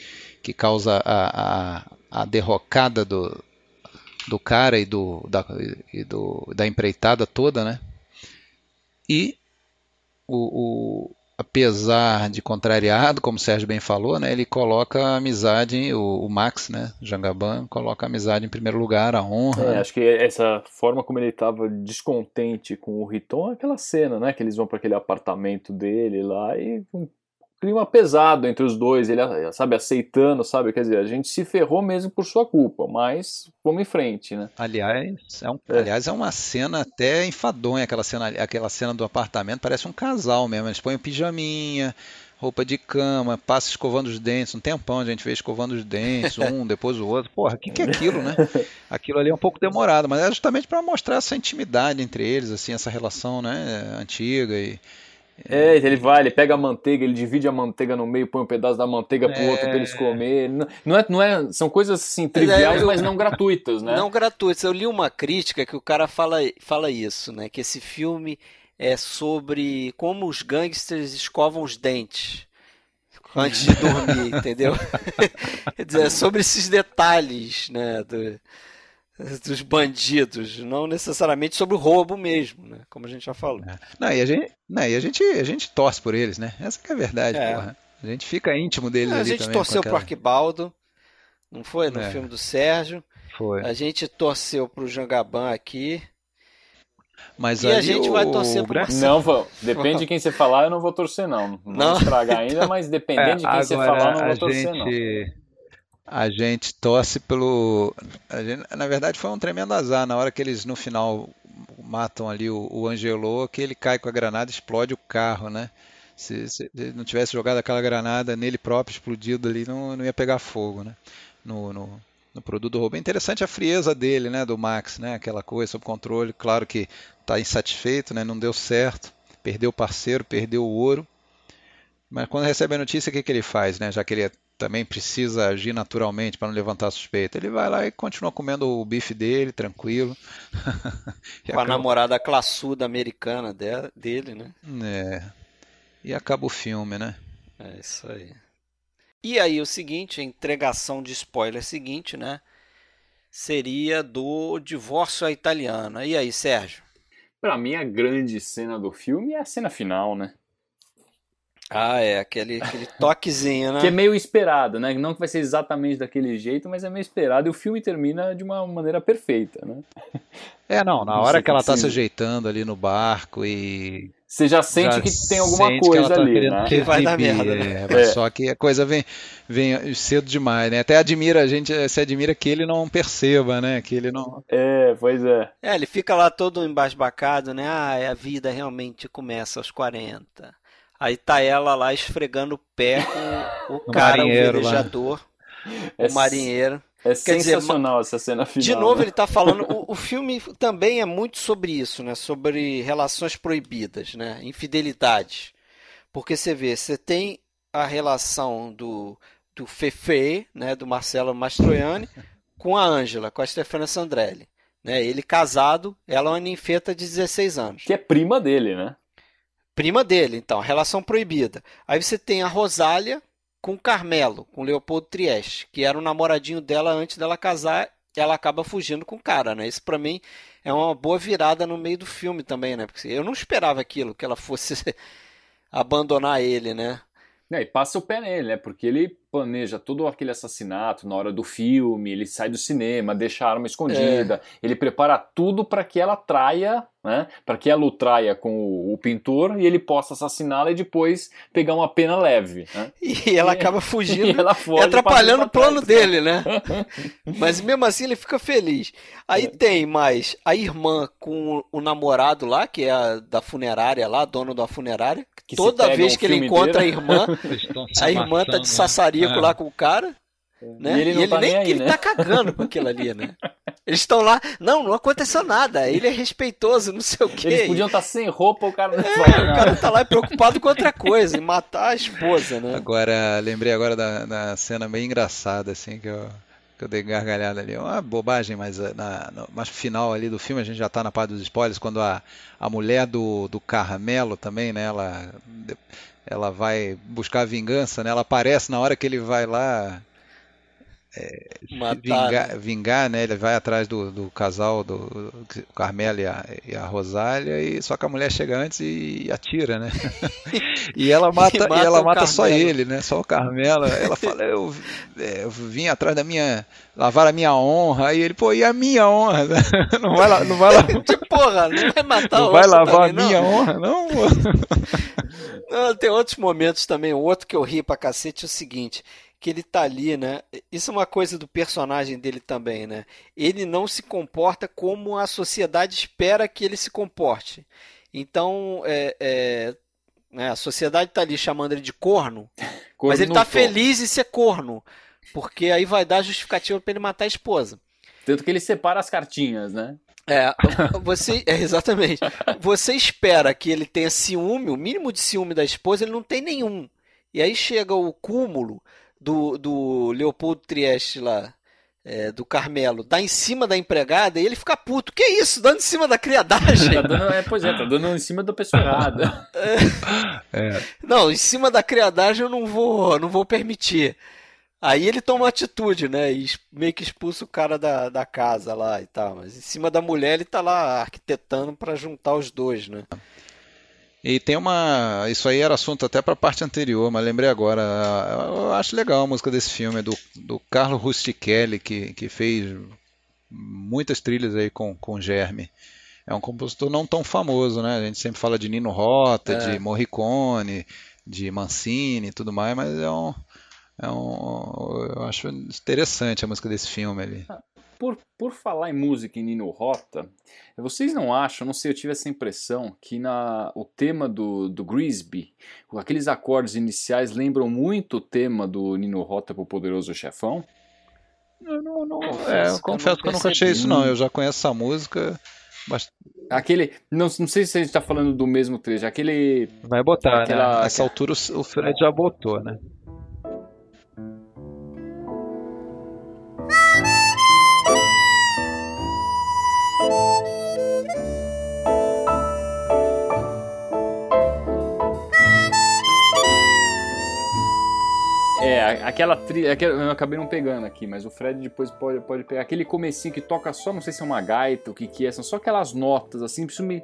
que causa a, a, a derrocada do, do cara e, do, da, e do, da empreitada toda, né, e o, o apesar de contrariado, como o Sérgio bem falou, né, ele coloca a amizade, o, o Max, né, Jangaban, coloca a amizade em primeiro lugar, a honra. É, acho que essa forma como ele estava descontente com o Riton, é aquela cena, né, que eles vão para aquele apartamento dele lá e clima pesado entre os dois, ele, sabe, aceitando, sabe, quer dizer, a gente se ferrou mesmo por sua culpa, mas vamos em frente, né? Aliás, é, um, é. aliás, é uma cena até enfadonha, aquela cena, aquela cena do apartamento, parece um casal mesmo, eles põem pijaminha, roupa de cama, passa escovando os dentes, um tempão a gente vê escovando os dentes, um depois o outro. Porra, o que, que é aquilo, né? Aquilo ali é um pouco demorado, mas é justamente para mostrar essa intimidade entre eles, assim, essa relação, né, antiga e é, ele vai, ele pega a manteiga, ele divide a manteiga no meio, põe um pedaço da manteiga pro é... outro pra eles comerem. Não é, não é, são coisas assim triviais, mas, é, eu, mas não gratuitas, né? Não gratuitas. Eu li uma crítica que o cara fala, fala isso, né? Que esse filme é sobre como os gangsters escovam os dentes antes de dormir, entendeu? Quer dizer, é sobre esses detalhes, né? Do, dos bandidos, não necessariamente sobre o roubo mesmo, né? Como a gente já falou. É. Não, e a gente, não, e a gente, a gente torce por eles, né? Essa é a verdade, é. porra. A gente fica íntimo deles é, A gente torceu aquela... pro Arquibaldo, não foi? No é. filme do Sérgio. Foi. A gente torceu pro Jangaban aqui. Mas e a gente o... vai torcer pro Marcelo. Não, depende de quem você falar, eu não vou torcer não. Não, não. estragar ainda, mas dependendo de quem você falar, eu não vou torcer gente... não a gente torce pelo. Gente, na verdade, foi um tremendo azar. Na hora que eles no final matam ali o, o Angelô, que ele cai com a granada e explode o carro, né? Se, se ele não tivesse jogado aquela granada nele próprio, explodido ali, não, não ia pegar fogo, né? No, no, no produto do roubo. É interessante a frieza dele, né? Do Max, né? Aquela coisa sob controle. Claro que está insatisfeito, né? Não deu certo. Perdeu o parceiro, perdeu o ouro. Mas quando recebe a notícia, o que, que ele faz, né? Já que ele é também precisa agir naturalmente para não levantar suspeita. Ele vai lá e continua comendo o bife dele, tranquilo. Com acaba... a namorada classuda americana dele, né? É. E acaba o filme, né? É isso aí. E aí o seguinte, a entregação de spoiler seguinte, né? Seria do divórcio à italiana. E aí, Sérgio? Para mim, a grande cena do filme é a cena final, né? Ah, é, aquele, aquele toquezinho, né? que é meio esperado, né? Não que vai ser exatamente daquele jeito, mas é meio esperado e o filme termina de uma maneira perfeita, né? É, não, na hora que ela tá se ajeitando ali no barco e. Você já sente já que tem alguma coisa que tá ali, né? Que vai dar merda. Né? É, é. Só que a coisa vem, vem cedo demais, né? Até admira, a gente se admira que ele não perceba, né? Que ele não. É, pois é. É, ele fica lá todo embasbacado, né? Ah, a vida realmente começa aos 40. Aí tá ela lá esfregando o pé com o cara, o velejador, o é, marinheiro. É Quer sensacional dizer, essa cena final. De novo, né? ele tá falando. O, o, filme também é muito sobre isso, né? Sobre relações proibidas, né? Infidelidade. Porque você vê, você tem a relação do, do Fefe, né? Do Marcelo Mastroianni, com a Ângela, com a Stefania Sandrelli. Né? Ele casado, ela é uma ninfeta de 16 anos. Que é prima dele, né? Prima dele, então, relação proibida. Aí você tem a Rosália com Carmelo, com Leopoldo Trieste, que era o namoradinho dela antes dela casar, ela acaba fugindo com o cara, né? Isso para mim é uma boa virada no meio do filme também, né? Porque eu não esperava aquilo, que ela fosse abandonar ele, né? É, e passa o pé nele, né? Porque ele planeja todo aquele assassinato na hora do filme, ele sai do cinema, deixa a arma escondida, é. ele prepara tudo para que ela traia né? Para que ela o traia com o, o, pintor e ele possa assassiná-la e depois pegar uma pena leve. Né? E ela e, acaba fugindo e, ela foge, e atrapalhando o plano dele, né? Mas mesmo assim ele fica feliz. Aí é. tem mais a irmã com o namorado lá, que é a da funerária lá, dono da funerária. Que Toda vez que ele encontra inteiro. a irmã, a irmã tá de sassarico é. lá com o cara. Né? E ele, não e ele tá nem, nem aí, ele né? tá cagando com aquilo ali, né? Eles estão lá, não, não aconteceu nada, ele é respeitoso, não sei o quê. Eles podiam estar sem roupa, o cara não é, O cara tá lá preocupado com outra coisa, em matar a esposa, né? Agora, lembrei agora da, da cena bem engraçada, assim, que eu, que eu dei gargalhada ali. Uma bobagem, mas eh, na, no, mas final ali do filme, a gente já tá na parte dos spoilers, quando a, a mulher do, do Carmelo também, né, ela, ela vai buscar vingança, né, ela aparece na hora que ele vai lá é, vingar, né? vingar, né? Ele vai atrás do, do casal, do, do Carmela e a, e a, Rosália, e só que a mulher chega antes e, e atira, né? e ela mata, e, mata, e ela mata só ele, né? Só o Carmela. Ela fala, eu, é, eu vim atrás da minha. lavar a minha honra. Aí ele, pô, e a minha honra? não vai lá, não vai. De porra, não vai matar Não vai lavar também, a minha não. honra, não, não, tem outros momentos também. O outro que eu ri pra cacete é o seguinte que ele tá ali, né? Isso é uma coisa do personagem dele também, né? Ele não se comporta como a sociedade espera que ele se comporte. Então, é, é, né? a sociedade tá ali chamando ele de corno, corno mas ele tá feliz em ser corno, porque aí vai dar justificativa para ele matar a esposa. Tanto que ele separa as cartinhas, né? É, você, é, exatamente. Você espera que ele tenha ciúme, o mínimo de ciúme da esposa, ele não tem nenhum. E aí chega o cúmulo do, do Leopoldo Trieste lá, é, do Carmelo, dá em cima da empregada e ele fica puto. Que isso? Dando em cima da criadagem? tá dando, é, pois é, tá dando em cima da pessoa errada. É. É. Não, em cima da criadagem eu não vou, não vou permitir. Aí ele toma atitude, né? E meio que expulsa o cara da, da casa lá e tal. Mas em cima da mulher ele tá lá arquitetando para juntar os dois, né? E tem uma. Isso aí era assunto até para a parte anterior, mas lembrei agora. Eu acho legal a música desse filme, do, do Carlo Rustichelli, que, que fez muitas trilhas aí com, com Germe. É um compositor não tão famoso, né? A gente sempre fala de Nino Rota, é. de Morricone, de Mancini e tudo mais, mas é um, é um. Eu acho interessante a música desse filme ali. Por, por falar em música em Nino Rota, vocês não acham, não sei, eu tive essa impressão, que na, o tema do, do Grisby, aqueles acordes iniciais lembram muito o tema do Nino Rota para o Poderoso Chefão? Eu não, não é, eu confesso que eu nunca achei isso não, eu já conheço essa música... Mas... Aquele. Não, não sei se a gente está falando do mesmo trecho. Aquele. Vai botar, aquela, né? Nessa altura o Fred já botou, né? Aquela trilha, eu acabei não pegando aqui, mas o Fred depois pode, pode pegar aquele comecinho que toca só, não sei se é uma gaita, o que que é, são só aquelas notas assim, preciso me...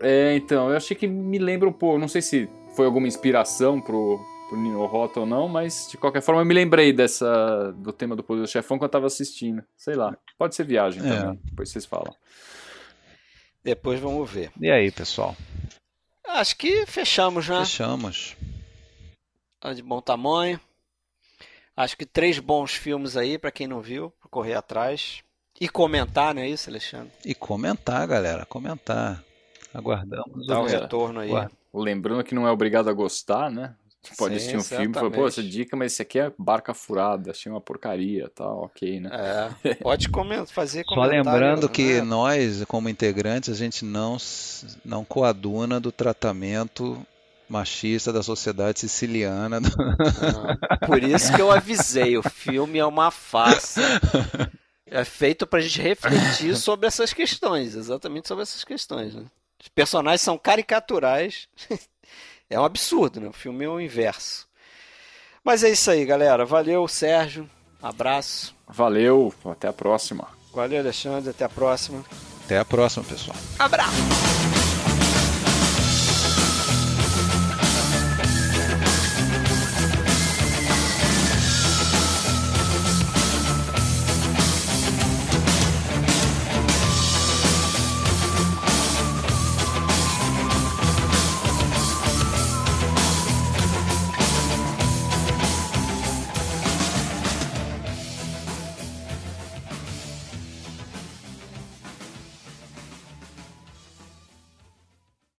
É, então, eu achei que me lembra um pouco, não sei se foi alguma inspiração pro, pro Nino Rota ou não, mas de qualquer forma eu me lembrei dessa, do tema do Poder do Chefão quando eu tava assistindo, sei lá, pode ser viagem é. também, depois vocês falam. Depois vamos ver. E aí, pessoal? Acho que fechamos, né? Fechamos. Tá de bom tamanho. Acho que três bons filmes aí, para quem não viu, pra correr atrás. E comentar, não é isso, Alexandre? E comentar, galera, comentar. Aguardamos. Dá o retorno aí. Lembrando que não é obrigado a gostar, né? Você pode assistir um filme e falar, pô, essa dica, mas esse aqui é barca furada, achei uma porcaria tal, ok, né? É, pode comentar, fazer Só lembrando que né? nós, como integrantes, a gente não, não coaduna do tratamento machista da sociedade siciliana. Não, por isso que eu avisei, o filme é uma farsa. É feito pra gente refletir sobre essas questões, exatamente sobre essas questões. Né? Os personagens são caricaturais é um absurdo, né? O filme é o inverso. Mas é isso aí, galera. Valeu, Sérgio. Abraço. Valeu, até a próxima. Valeu, Alexandre. Até a próxima. Até a próxima, pessoal. Abraço.